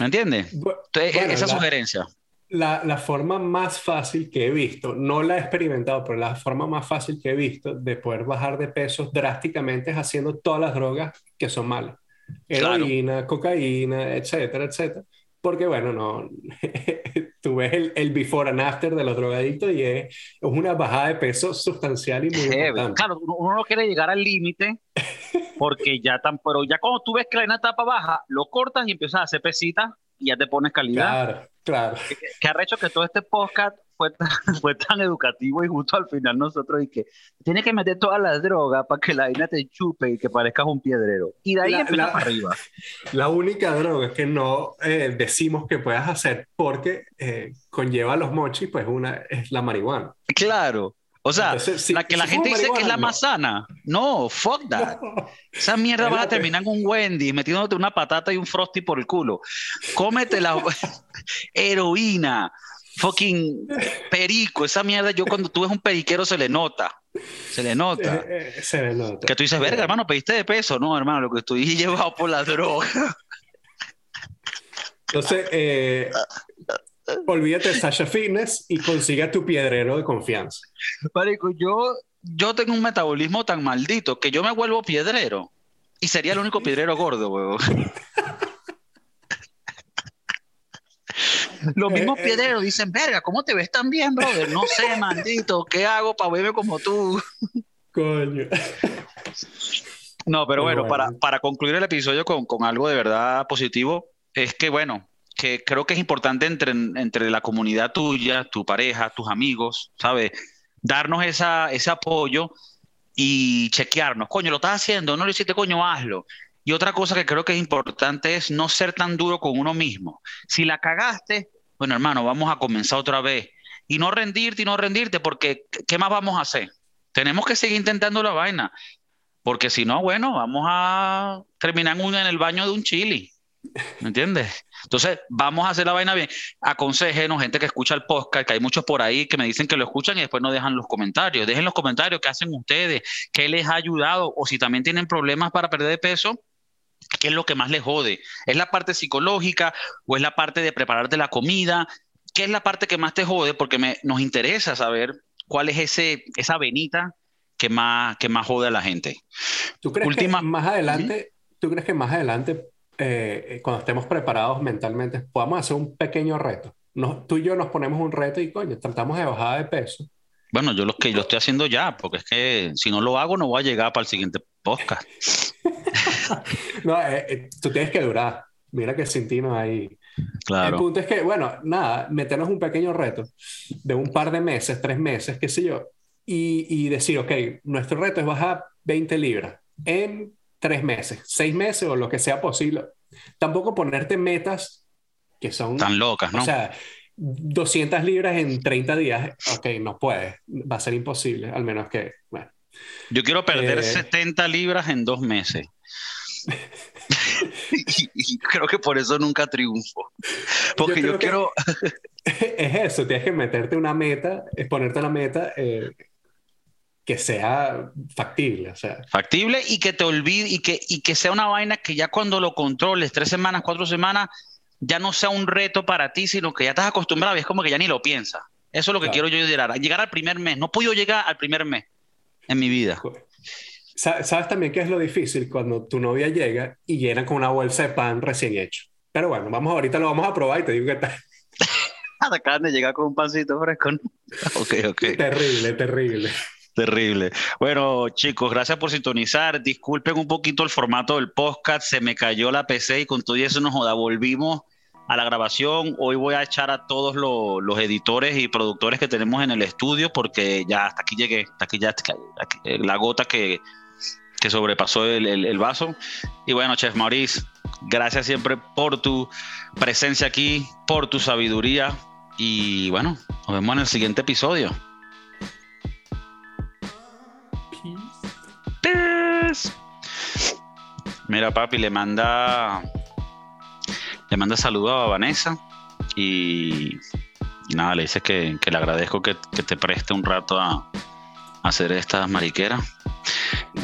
¿me entiendes? esa sugerencia.
La, la, forma más fácil que he visto, no la he experimentado, pero la forma más fácil que he visto de poder bajar de peso drásticamente es haciendo todas las drogas que son malas. Heroína, cocaína, etcétera, etcétera porque bueno, no, tú ves el, el, before and after de los drogadictos y es, es una bajada de peso sustancial y muy importante.
Claro, uno no quiere llegar al límite porque ya tan, pero ya cuando tú ves que la una etapa baja, lo cortas y empiezas a hacer pesitas y ya te pones calidad.
Claro, claro.
Que, que ha hecho que todo este podcast fue tan, educativo y justo al final nosotros y que tiene que meter todas las drogas para que la vaina te chupe y que parezcas un piedrero. Y de ahí empieza para arriba.
La única droga que no eh, decimos que puedas hacer porque eh, conlleva los mochis, pues una es la marihuana.
Claro. O sea, la que la gente dice que es la más sana. No, fuck that. Esa mierda va a terminar con un Wendy metiéndote una patata y un frosty por el culo. Cómete la heroína, fucking perico, esa mierda, yo cuando tú ves un periquero se le nota. Se le nota.
Eh, eh, se le nota.
Que tú dices, verga, hermano, pediste de peso. No, hermano, lo que estoy llevado por la droga.
Entonces, eh, olvídate de Sasha Fitness y consiga tu piedrero de confianza.
Marico, yo, yo tengo un metabolismo tan maldito que yo me vuelvo piedrero. Y sería el único piedrero gordo, huevo. Los mismos eh, eh, piedreros dicen, verga, ¿cómo te ves tan bien, brother? No sé, maldito, ¿qué hago para verme como tú?
Coño.
No, pero bueno, Para, para concluir el episodio con, con, algo de verdad positivo, es que bueno, que creo que es importante entre, entre la comunidad tuya, tu pareja, tus amigos, ¿sabes? Darnos esa, ese apoyo y chequearnos. Coño, lo estás haciendo, no lo hiciste, coño, hazlo. Y otra cosa que creo que es importante es no ser tan duro con uno mismo. Si la cagaste, bueno, hermano, vamos a comenzar otra vez. Y no rendirte y no rendirte, porque ¿qué más vamos a hacer? Tenemos que seguir intentando la vaina, porque si no, bueno, vamos a terminar en el baño de un chili. ¿Me entiendes? Entonces, vamos a hacer la vaina bien. Aconsejenos, gente que escucha el podcast, que hay muchos por ahí que me dicen que lo escuchan y después no dejan los comentarios. Dejen los comentarios qué hacen ustedes, qué les ha ayudado o si también tienen problemas para perder de peso, ¿Qué es lo que más le jode? ¿Es la parte psicológica o es la parte de prepararte la comida? ¿Qué es la parte que más te jode? Porque me, nos interesa saber cuál es ese, esa venita que más, que más jode a la gente.
¿Tú crees que más adelante, ¿tú crees que más adelante eh, cuando estemos preparados mentalmente, podamos hacer un pequeño reto. Nos, tú y yo nos ponemos un reto y coño, tratamos de bajar de peso.
Bueno, yo lo que yo estoy haciendo ya, porque es que si no lo hago no voy a llegar para el siguiente podcast.
no, eh, eh, tú tienes que durar. Mira que sin ti no hay.
Claro.
El punto es que, bueno, nada, meternos un pequeño reto de un par de meses, tres meses, qué sé yo, y, y decir, ok, nuestro reto es bajar 20 libras en tres meses, seis meses o lo que sea posible. Tampoco ponerte metas que son...
Tan locas, ¿no?
O sea, 200 libras en 30 días, ok, no puedes, va a ser imposible, al menos que, bueno.
Yo quiero perder 70 eh, libras en dos meses. y, creo que por eso nunca triunfo. Porque yo, quiero...
es eso, tienes que meterte una meta, es ponerte una meta eh, que sea factible, o sea.
Factible y que te olvide y que, y que sea una vaina que ya cuando lo controles, tres semanas, cuatro semanas, ya no sea un reto para ti, sino que ya estás acostumbrado y es como que ya ni lo piensas. Eso es lo que quiero yo llegar, llegar al primer mes. No puedo llegar al primer mes en mi vida.
¿Sabes también qué es lo difícil? Cuando tu novia llega y llena con una bolsa de pan recién hecho. Pero bueno, vamos ahorita lo vamos a probar y te digo qué tal.
Acaban de llegar con un pancito fresco. ok, ok.
Terrible, terrible.
Terrible. Bueno, chicos, gracias por sintonizar. Disculpen un poquito el formato del podcast. Se me cayó la PC y con todo eso nos joda. Volvimos a la grabación. Hoy voy a echar a todos los, editores y productores que tenemos en el estudio porque ya hasta aquí llegué. Hasta aquí ya la gota que, que sobrepasó el, el, vaso. Y bueno, Chef Maurice, gracias siempre por tu presencia aquí, por tu sabiduría. Y bueno, nos vemos en el siguiente episodio. Mira, papi, le manda. Le manda saludos a Vanessa y, nada, le dice que, le agradezco que, te preste un rato a, hacer estas mariqueras.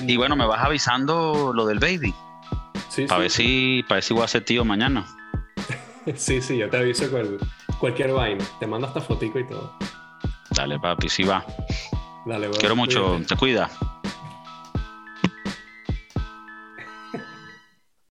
Y bueno, me vas avisando lo del baby. Sí, para, Ver si, para ver si voy a ser tío mañana.
sí, sí, yo te aviso con cualquier vaina. Te mando hasta fotico y todo.
Dale, papi, sí va. Dale, Quiero mucho. Te cuida.